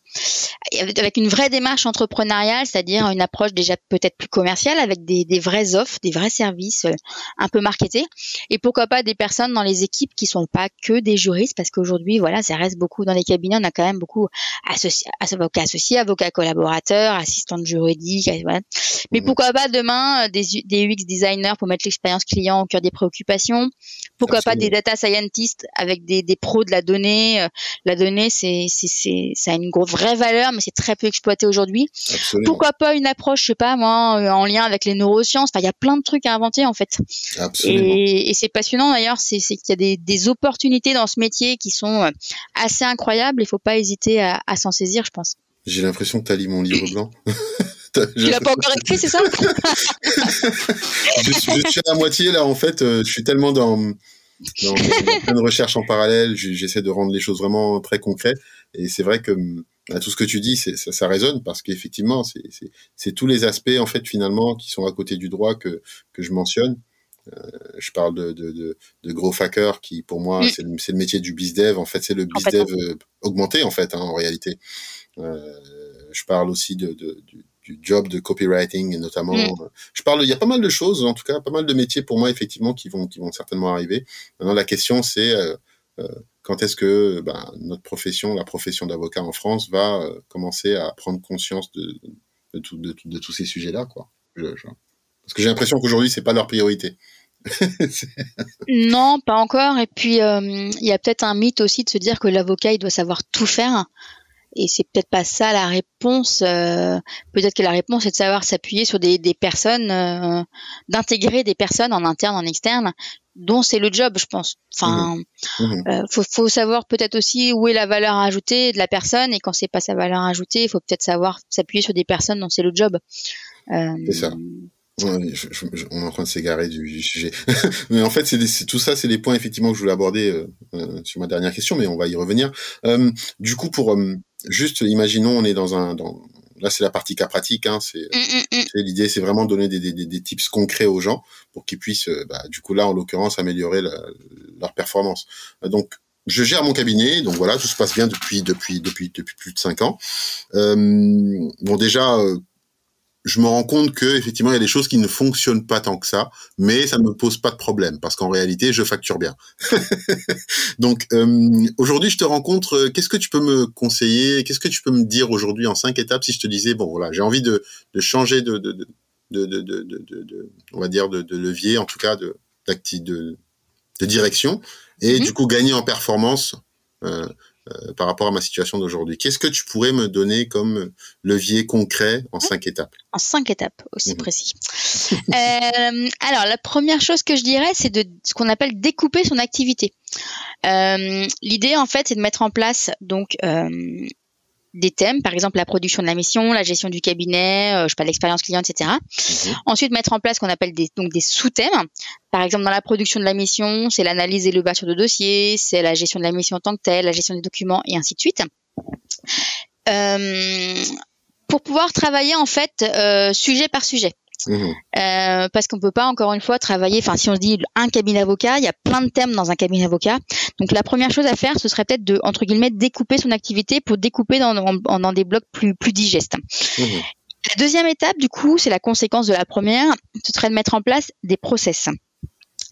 Avec une vraie démarche entrepreneuriale, c'est-à-dire une approche déjà peut-être plus commerciale, avec des, des vraies offres, des vrais services euh, un peu marketés. Et pourquoi pas des personnes dans les équipes qui sont pas que des juristes, parce qu'aujourd'hui, voilà, ça reste beaucoup dans les cabinets. On a quand même beaucoup associés, avocats associés, avocats collaborateurs, assistants juridiques. Voilà. Mais pourquoi pas demain euh, des, des UX designers pour mettre l'expérience client au cœur des préoccupations pourquoi pas des data scientists avec des, des pros de la donnée euh, La donnée, c'est, c'est, ça a une vraie valeur, mais c'est très peu exploité aujourd'hui. Pourquoi pas une approche, je sais pas moi, euh, en lien avec les neurosciences? Enfin, il y a plein de trucs à inventer en fait. Et, et c'est passionnant d'ailleurs, c'est, c'est qu'il y a des, des opportunités dans ce métier qui sont euh, assez incroyables. Il faut pas hésiter à, à s'en saisir, je pense. J'ai l'impression que tu as lu mon livre blanc. Tu l'as pas encore écrit, c'est ça je, suis, à la moitié là. En fait, euh, je suis tellement dans, dans, plein de recherches en parallèle. J'essaie de rendre les choses vraiment très concrètes. Et c'est vrai que bah, tout ce que tu dis, ça, ça résonne parce qu'effectivement, c'est tous les aspects en fait finalement qui sont à côté du droit que que je mentionne. Euh, je parle de, de, de, de gros hackers qui, pour moi, mm. c'est le, métier du bizdev. En fait, c'est le bizdev euh, augmenté, en fait, hein, en réalité. Euh, je parle aussi de, de, du job de copywriting et notamment mm. euh, je parle il y a pas mal de choses en tout cas pas mal de métiers pour moi effectivement qui vont qui vont certainement arriver maintenant la question c'est euh, euh, quand est-ce que ben, notre profession la profession d'avocat en France va commencer à prendre conscience de de, tout, de, de tous ces sujets là quoi parce que j'ai l'impression qu'aujourd'hui c'est pas leur priorité non, pas encore. Et puis, il y a peut-être un mythe aussi de se dire que l'avocat, il doit savoir tout faire et c'est peut-être pas ça la réponse. Euh, peut-être que la réponse est de savoir s'appuyer sur des, des personnes, euh, d'intégrer des personnes en interne, en externe, dont c'est le job, je pense. Enfin, mmh. Mmh. Euh, faut, faut savoir peut-être aussi où est la valeur ajoutée de la personne, et quand c'est pas sa valeur ajoutée, il faut peut-être savoir s'appuyer sur des personnes dont c'est le job. c'est ça. on est en train de s'égarer du, sujet. mais en fait, c'est tout ça, c'est des points effectivement que je voulais aborder euh, sur ma dernière question, mais on va y revenir. Euh, du coup, pour juste imaginons on est dans un dans là c'est la partie cas pratique hein, c'est mm, mm, mm. l'idée c'est vraiment donner des, des, des, tips concrets aux gens pour qu'ils puissent euh, bah, du coup là en l'occurrence améliorer leur performance donc je gère mon cabinet, donc voilà, tout se passe bien depuis depuis depuis depuis plus de cinq ans. Euh, bon déjà, euh, je me rends compte que effectivement il y a des choses qui ne fonctionnent pas tant que ça, mais ça ne me pose pas de problème parce qu'en réalité je facture bien. Donc euh, aujourd'hui je te rencontre, euh, qu'est-ce que tu peux me conseiller, qu'est-ce que tu peux me dire aujourd'hui en cinq étapes si je te disais bon voilà j'ai envie de, de changer de on va dire de, levier en tout cas de direction et Mhm. du coup gagner en performance euh, par rapport à ma situation d'aujourd'hui. Qu'est-ce que tu pourrais me donner comme levier concret en cinq étapes? En cinq étapes, aussi Mhm. précis. Euh, alors, la première chose que je dirais, c'est de ce qu'on appelle découper son activité. Euh, L'idée, en fait, c'est de mettre en place donc euh, des thèmes, par exemple la production de la mission, la gestion du cabinet, euh, je sais pas, l'expérience client, etc. Mhm. Ensuite, mettre en place ce qu'on appelle des, donc des sous-thèmes. Par exemple, dans la production de la mission, c'est l'analyse et l'ouverture de dossier, c'est la gestion de la mission en tant que telle, la gestion des documents et ainsi de suite. Euh, pour pouvoir travailler en fait euh, sujet par sujet. Mhm. Euh, parce qu'on peut pas encore une fois travailler. Enfin, si on se dit un cabinet avocat, il y a plein de thèmes dans un cabinet avocat. Donc la première chose à faire, ce serait peut-être de entre guillemets découper son activité pour découper dans, dans, dans des blocs plus plus digestes. Mhm. La deuxième étape, du coup, c'est la conséquence de la première, ce serait de mettre en place des process.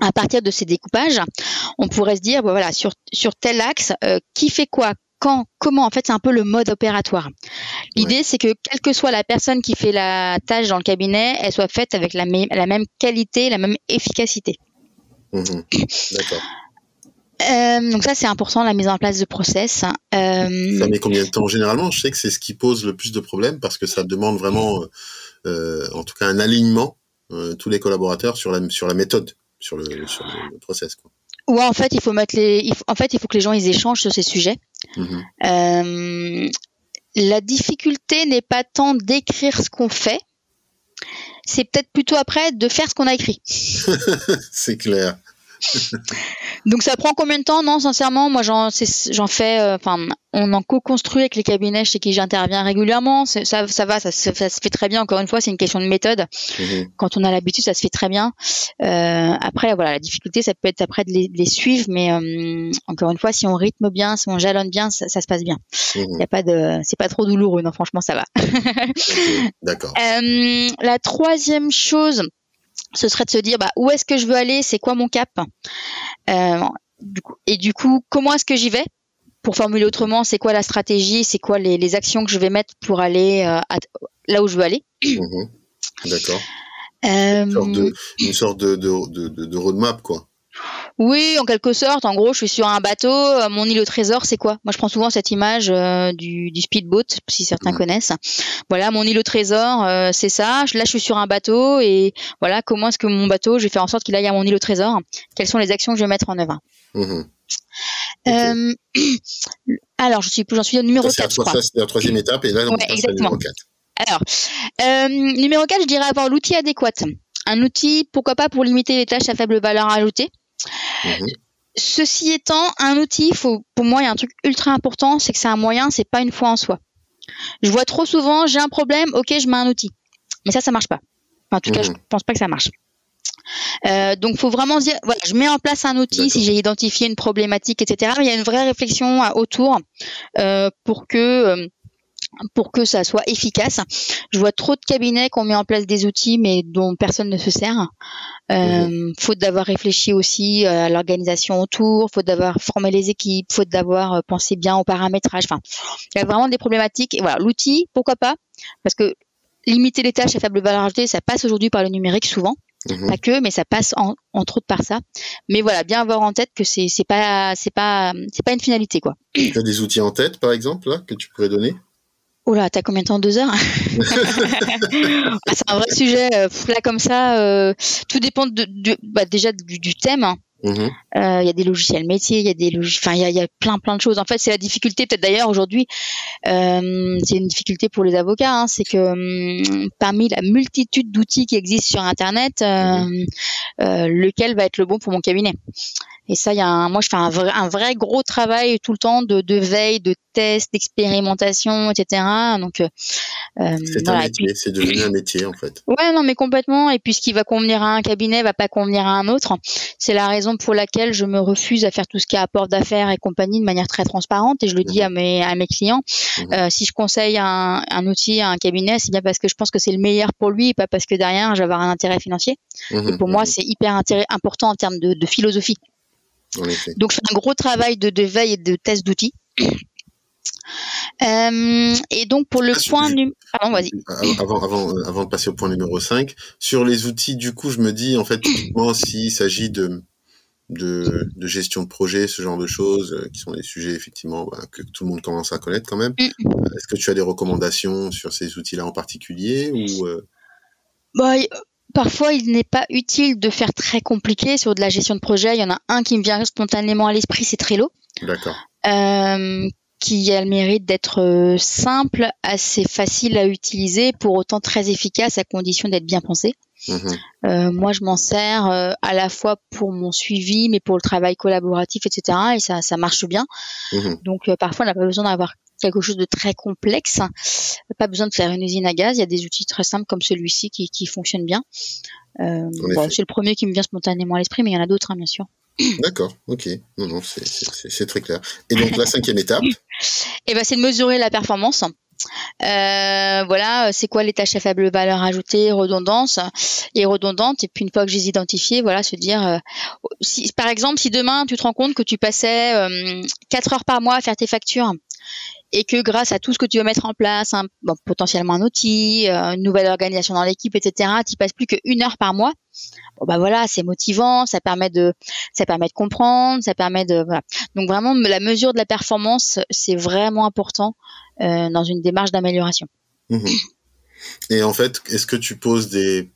À partir de ces découpages, on pourrait se dire, bon, voilà, sur, sur tel axe, euh, qui fait quoi, quand, comment, en fait, c'est un peu le mode opératoire. L'idée, c'est que quelle que soit la personne qui fait la tâche dans le cabinet, elle soit faite avec la, même- la même qualité, la même efficacité. Mhm. D'accord. Euh, donc ça, c'est important, la mise en place de process. Euh, Ça met combien de temps? Généralement, je sais que c'est ce qui pose le plus de problèmes parce que ça demande vraiment, euh, en tout cas, un alignement tous les collaborateurs sur la sur la méthode, sur le sur le, le process. Quoi. ouais, en fait, il faut mettre les, en fait, il faut que les gens ils échangent sur ces sujets. Mhm. Euh, la difficulté n'est pas tant d'écrire ce qu'on fait, c'est peut-être plutôt après de faire ce qu'on a écrit. c'est clair. Donc ça prend combien de temps? Non, sincèrement, moi j'en fais, euh, enfin, on en co-construit avec les cabinets chez qui j'interviens régulièrement. Ça, ça va, ça se, ça se fait très bien. Encore une fois, c'est une question de méthode. Mhm. Quand on a l'habitude, ça se fait très bien. Euh, après, voilà, la difficulté, ça peut être après de les, de les suivre, mais euh, encore une fois, si on rythme bien, si on jalonne bien, ça, se passe bien. Il y a pas de, c'est pas trop douloureux, non, franchement, ça va. D'accord. La troisième chose, ce serait de se dire bah, où est-ce que je veux aller, c'est quoi mon cap, Euh, du coup- et du coup comment est-ce que j'y vais? Pour formuler autrement, c'est quoi la stratégie, c'est quoi les, les actions que je vais mettre pour aller euh, à- là où je veux aller? Mhm. D'accord. Euh, Une sorte de, une sorte de, de, de, de- de roadmap, quoi. Oui, en quelque sorte. En gros, je suis sur un bateau. euh, Mon île au trésor, c'est quoi? Moi, je prends souvent cette image euh, du, du speedboat, si certains Mhm. connaissent. Voilà, mon île au trésor, euh, c'est ça. Là, je suis sur un bateau et voilà, comment est-ce que mon bateau, je vais faire en sorte qu'il aille à mon île au trésor? Quelles sont les actions que je vais mettre en œuvre? Mhm. Euh, Alors, je suis plus, j'en suis au numéro Ça, c'est la, 4, je crois. ça, c'est la troisième étape, et là, on Ouais, passe numéro 4. Alors, euh, numéro 4, je dirais avoir l'outil adéquat. Un outil, pourquoi pas, pour limiter les tâches à faible valeur ajoutée. Mhm. Ceci étant, un outil, faut, pour moi, il y a un truc ultra important, c'est que c'est un moyen, c'est pas une foi en soi. Je vois trop souvent, j'ai un problème, ok, je mets un outil. Mais ça, ça marche pas. Enfin, en tout cas, je Mhm. pense pas que ça marche. Euh, donc, faut vraiment se dire, voilà, je mets en place un outil si j'ai identifié une problématique, etc. Mais il y a une vraie réflexion autour euh, pour que euh, pour que ça soit efficace. Je vois trop de cabinets qui ont mis en place des outils, mais dont personne ne se sert. Euh, Faute d'avoir réfléchi aussi euh, à l'organisation autour, faute d'avoir formé les équipes, faute d'avoir euh, pensé bien au paramétrage. Enfin, il y a vraiment des problématiques. Et voilà, l'outil, pourquoi pas? Parce que limiter les tâches à faible valeur ajoutée, ça passe aujourd'hui par le numérique souvent Mhm. pas que, mais ça passe en, entre autres par ça. Mais voilà, bien avoir en tête que c'est pas c'est pas c'est pas une finalité quoi. Tu as des outils en tête, par exemple, là, que tu pourrais donner? Oh là, t'as combien de temps? Deux heures? Ah, C'est un vrai sujet. euh, Là comme ça, euh, tout dépend de, de- bah, déjà du, du thème. hein. Mhm. Euh, Il y a des logiciels métiers, il y a des enfin il y a, il y a plein plein de choses. En fait, c'est la difficulté peut-être d'ailleurs aujourd'hui. euh, c'est une difficulté pour les avocats, hein, c'est que hum, parmi la multitude d'outils qui existent sur Internet, euh, euh, lequel va être le bon pour mon cabinet? Et ça, il y a un, moi je fais un vrai, un vrai gros travail tout le temps de, de veille, de test, d'expérimentation, etc. Donc euh, euh, C'est un voilà. C'est devenu un métier, en fait. Ouais, non, mais complètement. Et puis, ce qui va convenir à un cabinet va pas convenir à un autre. C'est la raison pour laquelle je me refuse à faire tout ce qui est apport d'affaires et compagnie de manière très transparente. Et je le dis à mes, à mes clients. Mhm. Euh, si je conseille un, un outil à un cabinet, c'est bien parce que je pense que c'est le meilleur pour lui, et pas parce que derrière, je vais avoir un intérêt financier. Mhm. Et pour moi, c'est hyper important en termes de, de philosophie. Donc, fais un gros travail de, de veille et de test d'outils. Euh, et donc, pour le Ah, point je- nu... Pardon, vas-y. Avant, avant, euh, avant de passer au point numéro 5, sur les outils, du coup, je me dis, en fait, s'il s'agit de, de, de, gestion de projet, ce genre de choses, euh, qui sont des sujets effectivement bah, que tout le monde commence à connaître quand même. Mm. Euh, est-ce que tu as des recommandations sur ces outils-là en particulier ou bah, Parfois, il n'est pas utile de faire très compliqué sur de la gestion de projet. Il y en a un qui me vient spontanément à l'esprit, c'est Trello. D'accord. qui a le mérite d'être simple, assez facile à utiliser, pour autant très efficace à condition d'être bien pensé. Mhm. Euh, moi, je m'en sers euh, à la fois pour mon suivi, mais pour le travail collaboratif, etc. Et ça, ça marche bien. Mhm. Donc, euh, parfois, on n'a pas besoin d'avoir quelque chose de très complexe. Pas besoin de faire une usine à gaz. Il y a des outils très simples comme celui-ci qui, qui fonctionnent bien. Bon, c'est le premier qui me vient spontanément à l'esprit, mais il y en a d'autres, hein, bien sûr. D'accord, ok. Non, non, c'est très clair. Et donc, la cinquième étape Eh ben, c'est de mesurer la performance. Euh, voilà, c'est quoi les tâches à faible valeur ajoutée, redondance et redondante. Et puis une fois que je les identifiées, voilà, se dire, euh, si, par exemple, si demain tu te rends compte que tu passais euh, 4 heures par mois à faire tes factures et que grâce à tout ce que tu veux mettre en place, potentiellement un outil, euh, une nouvelle organisation dans l'équipe, etc., tu passes plus qu'une heure par mois. Bah voilà, c'est motivant, ça permet de, ça permet de comprendre, ça permet de. Donc vraiment, la mesure de la performance, c'est vraiment important euh, dans une démarche d'amélioration. Mhm. Et en fait, est-ce que tu poses des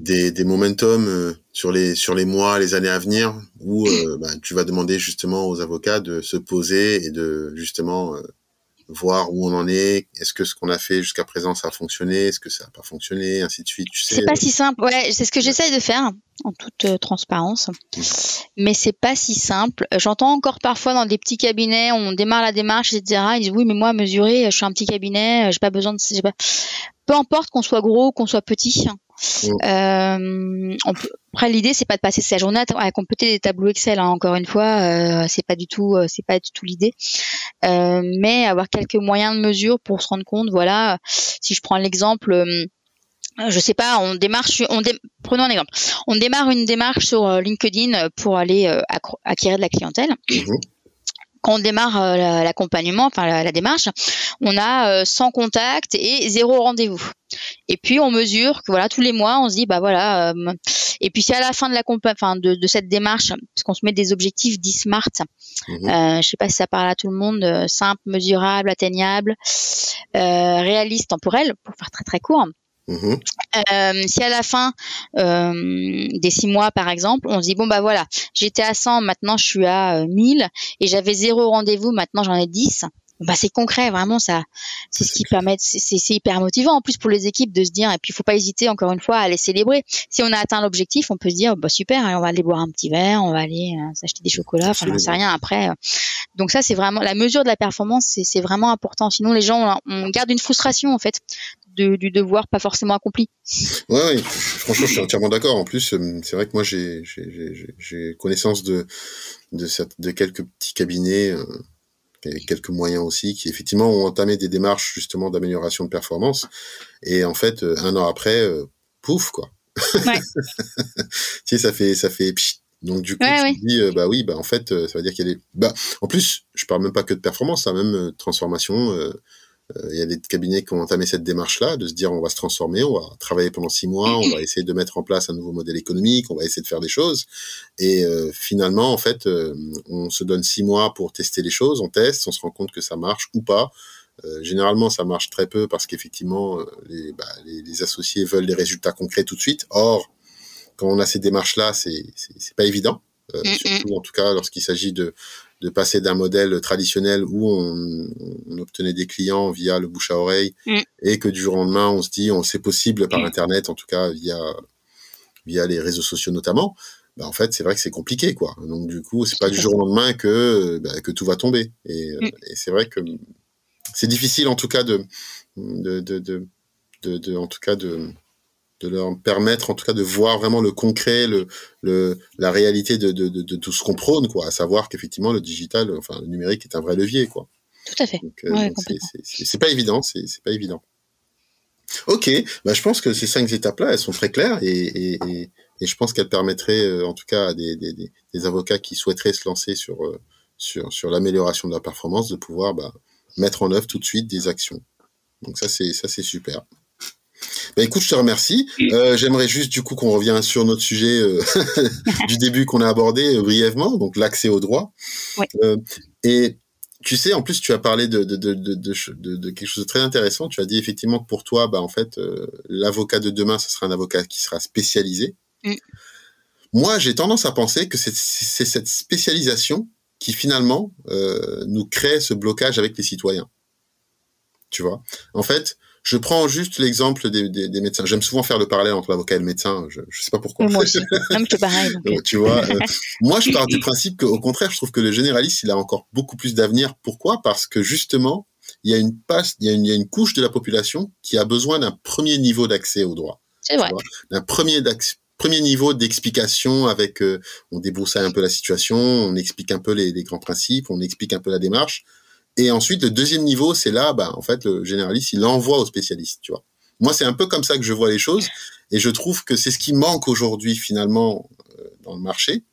des, des momentum euh, sur les sur les mois, les années à venir, où euh, bah, tu vas demander justement aux avocats de se poser et de justement voir où on en est. Est-ce que ce qu'on a fait jusqu'à présent ça a fonctionné Est-ce que ça n'a pas fonctionné Ainsi de suite. Tu sais. C'est pas si simple. Ouais, c'est ce que j'essaye de faire en toute euh, transparence. Mais c'est pas si simple. J'entends encore parfois dans des petits cabinets, on démarre la démarche, etc. Ils disent oui, mais moi, mesurer, je suis un petit cabinet, j'ai pas besoin de. Pas... Peu importe qu'on soit gros, qu'on soit petit. Euh, on peut... Après, l'idée, c'est pas de passer sa journée à, compléter des tableaux Excel. Hein. Encore une fois, euh, c'est pas du tout, euh, c'est pas du tout l'idée. Mais avoir quelques moyens de mesure pour se rendre compte. Voilà, si je prends l'exemple je sais pas, on démarre, on prenons un exemple. On démarre une démarche sur LinkedIn pour aller euh, acquérir de la clientèle. Mhm. Quand on démarre euh, l'accompagnement, enfin la, démarche, on a 100 contacts et zéro rendez-vous. Et puis on mesure que voilà tous les mois, on se dit bah voilà. et puis c'est à la fin de la enfin de, de, cette démarche, parce qu'on se met des objectifs 10 smart. Mhm. Euh, je sais pas si ça parle à tout le monde. simple, mesurable, atteignable, réaliste, temporel, pour faire très très court. Mhm. Euh, si à la fin euh, des six mois, par exemple, on se dit bon bah voilà, j'étais à 100, maintenant je suis à 1000 euh, et j'avais zéro rendez-vous, maintenant j'en ai 10. Bah c'est concret, vraiment ça, c'est ce qui permet, c'est hyper motivant en plus pour les équipes de se dire et puis il faut pas hésiter encore une fois à les célébrer. Si on a atteint l'objectif, on peut se dire bah super, on va aller boire un petit verre, on va aller s'acheter des chocolats, enfin j'en sais rien après. Donc ça c'est vraiment la mesure de la performance, c'est vraiment important. Sinon les gens on garde une frustration en fait du devoir pas forcément accompli. Ouais, franchement, je suis entièrement d'accord. En plus, euh, c'est vrai que moi, j'ai connaissance de, de, de quelques petits cabinets, euh, et quelques moyens aussi, qui effectivement ont entamé des démarches justement d'amélioration de performance. Et en fait, euh, un an après, pouf, quoi. Ouais. tu sais, ça fait, ça fait, donc du coup, tu dis, bah oui, bah en fait, ça veut dire qu'il y a des, bah en plus, je parle même pas que de performance, ça même transformation. Euh, il y a des cabinets qui ont entamé cette démarche-là, de se dire on va se transformer, on va travailler pendant six mois, on va essayer de mettre en place un nouveau modèle économique, on va essayer de faire des choses. Et euh, finalement, en fait, euh, on se donne six mois pour tester les choses, on teste, on se rend compte que ça marche ou pas. généralement, ça marche très peu parce qu'effectivement, les, bah, les, les, associés veulent des résultats concrets tout de suite. Or, quand on a ces démarches-là, c'est pas évident. Mm, mm. surtout en tout cas lorsqu'il s'agit de, de passer d'un modèle traditionnel où on, on, obtenait des clients via le bouche à oreille mm. et que du jour au lendemain on se dit on c'est possible par mm. internet en tout cas via via les réseaux sociaux notamment bah en fait c'est vrai que c'est compliqué quoi donc du coup c'est pas du jour au lendemain que bah, que tout va tomber et, mm. et c'est vrai que c'est difficile en tout cas de de, de, de, de en tout cas de de leur permettre en tout cas de voir vraiment le concret, le, le la réalité de, de, de, tout ce qu'on prône, quoi, à savoir qu'effectivement le digital, enfin le numérique est un vrai levier, quoi. Tout à fait. Euh, c'est pas évident, c'est pas évident. Ok, bah, je pense que ces cinq étapes-là, elles sont très claires et, et, et, et je pense qu'elles permettraient, euh, en tout cas, à des, des, des, avocats qui souhaiteraient se lancer sur, euh, sur, sur l'amélioration de la performance, de pouvoir bah, mettre en œuvre tout de suite des actions. Donc ça, c'est ça, c'est super. Bah, écoute, je te remercie. Euh, J'aimerais juste du coup qu'on revienne sur notre sujet euh, du début qu'on a abordé euh, brièvement, donc l'accès au droit. Oui. Euh, et tu sais, en plus, tu as parlé de, de, de, de, de, de quelque chose de très intéressant. Tu as dit effectivement que pour toi, bah, en fait, euh, l'avocat de demain, ce sera un avocat qui sera spécialisé. Mm. Moi, j'ai tendance à penser que c'est cette spécialisation qui finalement euh, nous crée ce blocage avec les citoyens. Tu vois? En fait, je prends juste l'exemple des, des, des médecins. J'aime souvent faire le parallèle entre l'avocat et le médecin. Je, je sais pas pourquoi. Moi aussi. Même que pareil. donc, tu vois, euh, moi je pars du principe qu'au contraire, je trouve que le généraliste, il a encore beaucoup plus d'avenir. Pourquoi? Parce que justement, il y a une passe, il y a une, il y a une couche de la population qui a besoin d'un premier niveau d'accès au droit, C'est vrai. d'un premier d'accès premier niveau d'explication avec euh, on débroussaille un peu la situation, on explique un peu les, les grands principes, on explique un peu la démarche et ensuite le deuxième niveau c'est là bah en fait le généraliste il envoie au spécialiste, tu vois. Moi c'est un peu comme ça que je vois les choses et je trouve que c'est ce qui manque aujourd'hui finalement euh, dans le marché.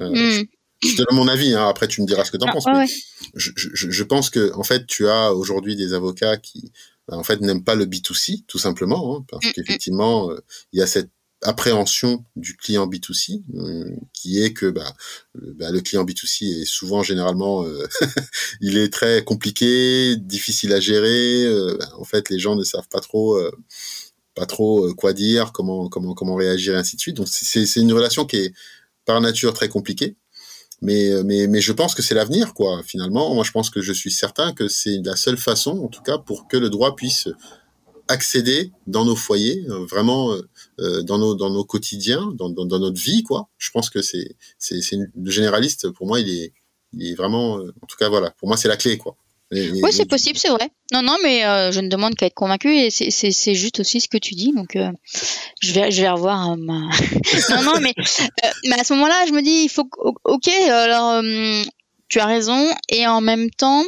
Euh, Mm. je te donne mon avis, hein, après tu me diras ce que tu en Ah, penses. ouais, mais ouais. je, je, je pense que en fait tu as aujourd'hui des avocats qui bah, en fait n'aiment pas le B2C tout simplement hein, parce Mm, mm. qu'effectivement euh, il y a cette appréhension du client B2C euh, qui est que bah, le, bah, le client B2C est souvent généralement euh, il est très compliqué difficile à gérer euh, bah, en fait les gens ne savent pas trop euh, pas trop euh, quoi dire comment comment comment réagir et ainsi de suite donc c'est une relation qui est par nature très compliquée mais, euh, mais, mais je pense que c'est l'avenir, quoi, finalement. Moi, je pense que je suis certain que c'est la seule façon, en tout cas, pour que le droit puisse accéder dans nos foyers, euh, vraiment euh, euh, dans, nos, dans nos quotidiens, dans, dans, dans notre vie, quoi. Je pense que c'est, c'est, le généraliste, pour moi, il est, il est vraiment, en tout cas, voilà, pour moi, c'est la clé, quoi. Et- Oui, c'est possible, c'est vrai. Non, non, mais euh, je ne demande qu'à être convaincu et c'est- juste aussi ce que tu dis. Donc, euh, je vais, je vais revoir euh, ma. non, non, mais, mais à ce moment-là, je me dis, il faut. Ok, alors, tu as raison. Et en même temps,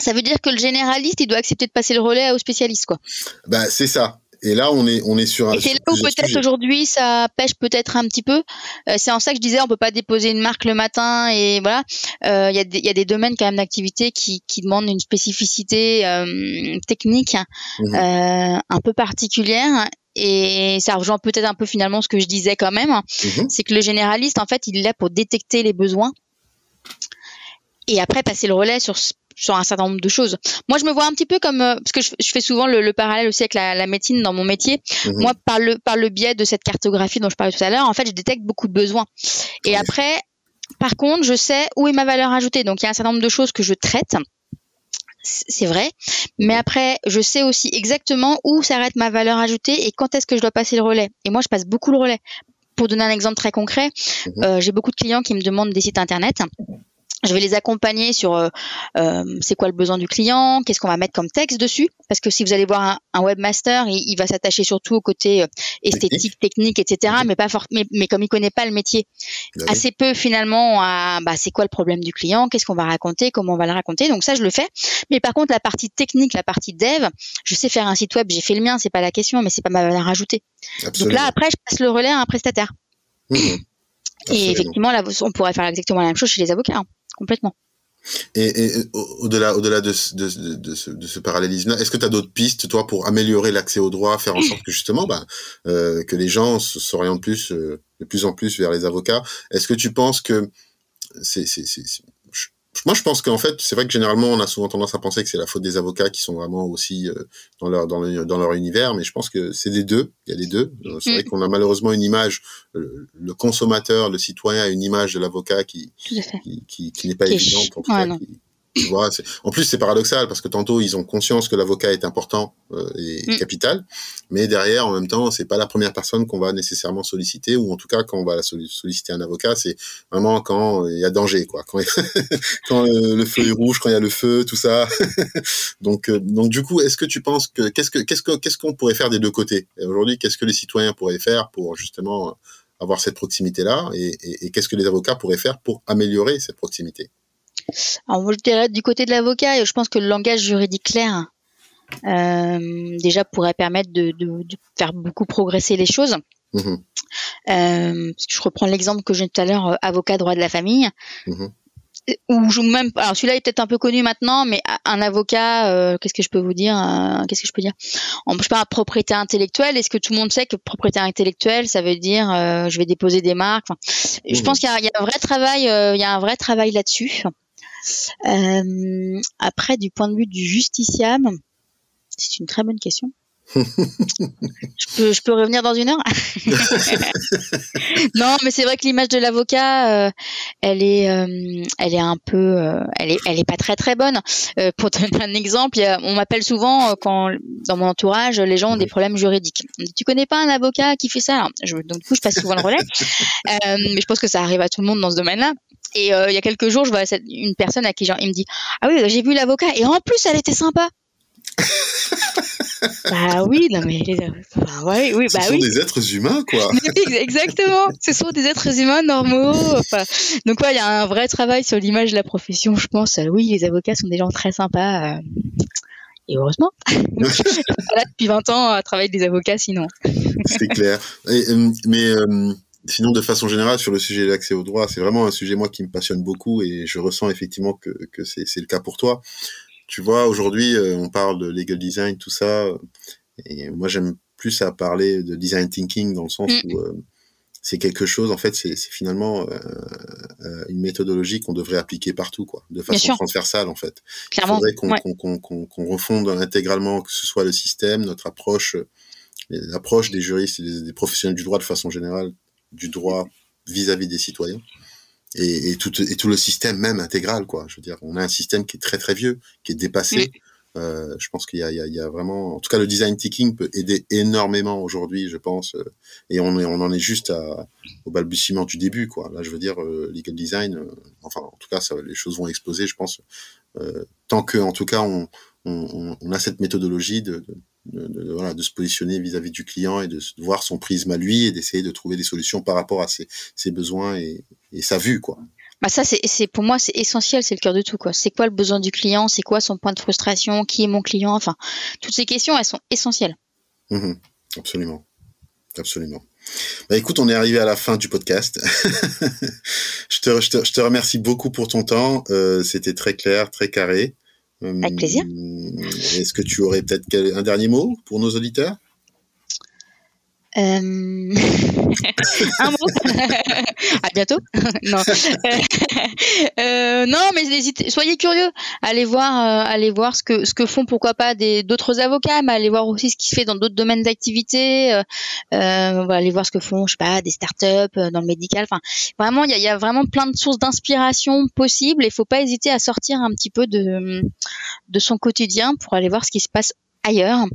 ça veut dire que le généraliste, il doit accepter de passer le relais au spécialiste, quoi. Bah, c'est ça. Et là, on est, on est sur un. Et c'est là où peut-être aujourd'hui ça pêche peut-être un petit peu. Euh, c'est en ça que je disais on peut pas déposer une marque le matin et voilà. Euh, Il y, a des- il y a des domaines quand même d'activité qui, qui demandent une spécificité euh, technique Mhm. euh, un peu particulière. Et ça rejoint peut-être un peu finalement ce que je disais quand même. Mhm. C'est que le généraliste, en fait, il est là pour détecter les besoins et après passer le relais sur, sur un certain nombre de choses. Moi, je me vois un petit peu comme, euh, parce que je, je fais souvent le, le parallèle aussi avec la, la médecine dans mon métier. Mhm. Moi, par le, par le biais de cette cartographie dont je parlais tout à l'heure, en fait, je détecte beaucoup de besoins. Et Oui. après, par contre, je sais où est ma valeur ajoutée. Donc, il y a un certain nombre de choses que je traite. C'est vrai. Mais après, je sais aussi exactement où s'arrête ma valeur ajoutée et quand est-ce que je dois passer le relais. Et moi, je passe beaucoup le relais. Pour donner un exemple très concret, Mhm. euh, j'ai beaucoup de clients qui me demandent des sites internet. Je vais les accompagner sur euh, euh, c'est quoi le besoin du client, qu'est-ce qu'on va mettre comme texte dessus. Parce que si vous allez voir un, un webmaster, il, il va s'attacher surtout au côté euh, esthétique, technique, etc. Mais pas fort, mais, mais comme il connaît pas le métier, oui. assez peu finalement à bah, c'est quoi le problème du client, qu'est-ce qu'on va raconter, comment on va le raconter. Donc ça je le fais. Mais par contre la partie technique, la partie dev, je sais faire un site web, j'ai fait le mien, c'est pas la question, mais c'est pas ma valeur ajoutée. Donc Absolument. là après je passe le relais à un prestataire. Mhm. Et effectivement là on pourrait faire exactement la même chose chez les avocats, hein, complètement. Et, et au- au-delà, au-delà de, ce- de, ce, parallélisme-là, est-ce que tu as d'autres pistes, toi, pour améliorer l'accès au droit, faire en sorte que justement, bah, euh, que les gens s'orientent plus, euh, de plus en plus vers les avocats? Est-ce que tu penses que c'est, c'est, c'est, c'est- je- moi, je pense qu'en fait, c'est vrai que généralement, on a souvent tendance à penser que c'est la faute des avocats qui sont vraiment aussi euh, dans leur dans, le- dans leur univers, mais je pense que c'est des deux. Il y a les deux. Euh, C'est Mm. vrai qu'on a malheureusement une image, le, le consommateur, le citoyen a une image de l'avocat qui qui, qui, qui n'est pas évidente. ouais, tu vois, en plus, c'est paradoxal parce que tantôt ils ont conscience que l'avocat est important euh, et Mm. capital, mais derrière, en même temps, c'est pas la première personne qu'on va nécessairement solliciter, ou en tout cas, quand on va solli- solliciter un avocat, c'est vraiment quand il y a danger, quoi. Quand, quand euh, le feu est rouge, quand il y a le feu, tout ça. donc, euh, donc du coup, est-ce que tu penses que qu'est-ce que qu'est-ce que qu'est-ce qu'on pourrait faire des deux côtés? Aujourd'hui, qu'est-ce que les citoyens pourraient faire pour justement euh, avoir cette proximité-là, et, et- et qu'est-ce que les avocats pourraient faire pour améliorer cette proximité? Alors moi je dirais du côté de l'avocat, je pense que le langage juridique clair euh, déjà pourrait permettre de, de- de faire beaucoup progresser les choses. Mhm, Euh, je reprends l'exemple que j'ai tout à l'heure, euh, avocat droit de la famille. ou même alors celui-là est peut-être un peu connu maintenant mais un avocat euh, qu'est-ce que je peux vous dire euh, qu'est-ce que je peux dire? On je pas propriété intellectuelle est-ce que tout le monde sait que propriété intellectuelle ça veut dire euh, je vais déposer des marques? Je pense qu'il y, y, a un vrai travail il y a un vrai travail là-dessus après du point de vue du justiciable c'est une très bonne question je, peux, je peux revenir dans une heure Non, mais c'est vrai que l'image de l'avocat, euh, elle est, euh, elle est un peu, euh, elle est, elle est pas très très bonne. pour donner un exemple, on m'appelle souvent quand dans mon entourage, les gens ont des problèmes juridiques. Tu connais pas un avocat qui fait ça? Je, Donc du coup, je passe souvent le relais. mais je pense que ça arrive à tout le monde dans ce domaine-là. Et il y a quelques jours, je vois une personne à qui genre, il me dit, ah oui, j'ai vu l'avocat et en plus, elle était sympa. bah oui, non mais bah ouais, oui, bah Ce sont des êtres humains, quoi. Exactement. Ce sont des êtres humains normaux. Enfin, donc ouais, il y a un vrai travail sur l'image de la profession, je pense. Oui, les avocats sont des gens très sympas. Euh, et heureusement. là depuis 20 ans à travailler avec des avocats, sinon. C'est clair. Euh, mais euh, sinon, de façon générale, sur le sujet de l'accès au droit, c'est vraiment un sujet moi qui me passionne beaucoup et je ressens effectivement que, que c'est le cas pour toi. Tu vois, aujourd'hui, euh, on parle de legal design, tout ça, et moi j'aime plus à parler de design thinking dans le sens mm. où euh, c'est quelque chose, en fait, c'est finalement euh, une méthodologie qu'on devrait appliquer partout, quoi, de façon transversale, en fait. Clairement. Il faudrait qu'on refonde intégralement, que ce soit le système, notre approche, l'approche des juristes et des, professionnels du droit de façon générale, du droit vis-à-vis -vis des citoyens et, et, tout, et tout le système même intégral, quoi. Je veux dire, on a un système qui est très très vieux, qui est dépassé. Euh, je pense qu'il y, y, y a, vraiment, en tout cas, le design thinking peut aider énormément aujourd'hui, je pense, euh, et on, est, on en est juste à, au balbutiement du début, quoi. Là, je veux dire, euh, legal design, euh, enfin, en tout cas, ça, les choses vont exploser, je pense, tant que, en tout cas, on, on, on a cette méthodologie de, de, de, voilà, de se positionner vis-à-vis du client et de, voir son prisme à lui et d'essayer de trouver des solutions par rapport à ses, ses besoins et, et sa vue, quoi. Bah ça c'est c'est pour moi c'est essentiel, c'est le cœur de tout quoi. C'est quoi le besoin du client, c'est quoi son point de frustration, qui est mon client, enfin toutes ces questions elles sont essentielles. Mmh absolument, absolument. Bah écoute, on est arrivé à la fin du podcast. je, te, je, te, je, te, remercie beaucoup pour ton temps. Euh, C'était très clair, très carré. Avec plaisir. Est-ce que tu aurais peut-être un dernier mot pour nos auditeurs? Euh... un mot. à bientôt. non. euh, non, mais n'hésitez, soyez curieux. Allez voir, euh, allez voir ce que ce que font pourquoi pas des d'autres avocats, mais allez voir aussi ce qui se fait dans d'autres domaines d'activité. Euh, euh allez voir ce que font, je sais pas, des startups euh, dans le médical. Enfin, vraiment, il y a, y a, vraiment plein de sources d'inspiration possibles. Il faut pas hésiter à sortir un petit peu de de son quotidien pour aller voir ce qui se passe ailleurs.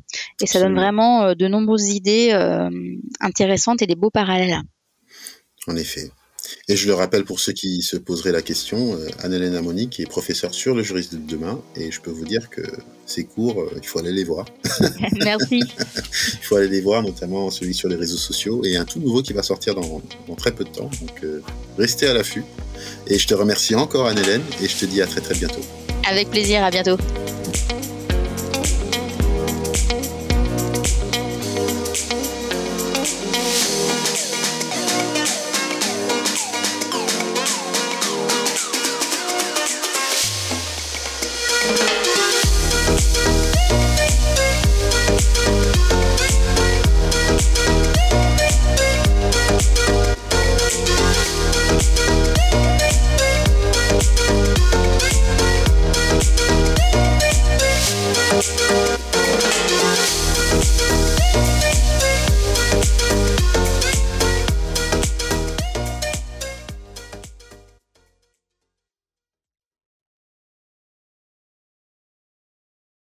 Et ça donne vraiment euh, de nombreuses idées euh, intéressantes et des beaux parallèles. En effet. Et je le rappelle pour ceux qui se poseraient la question, euh, Anne-Hélène Amoni, qui est professeure sur le juriste de demain, et je peux vous dire que ces cours, il faut aller les voir. Merci. il faut aller les voir, notamment celui sur les réseaux sociaux, et un tout nouveau qui va sortir dans, dans très peu de temps. Donc restez à l'affût. Et je te remercie encore, Anne-Hélène, et je te dis à très très bientôt. Avec plaisir, à bientôt.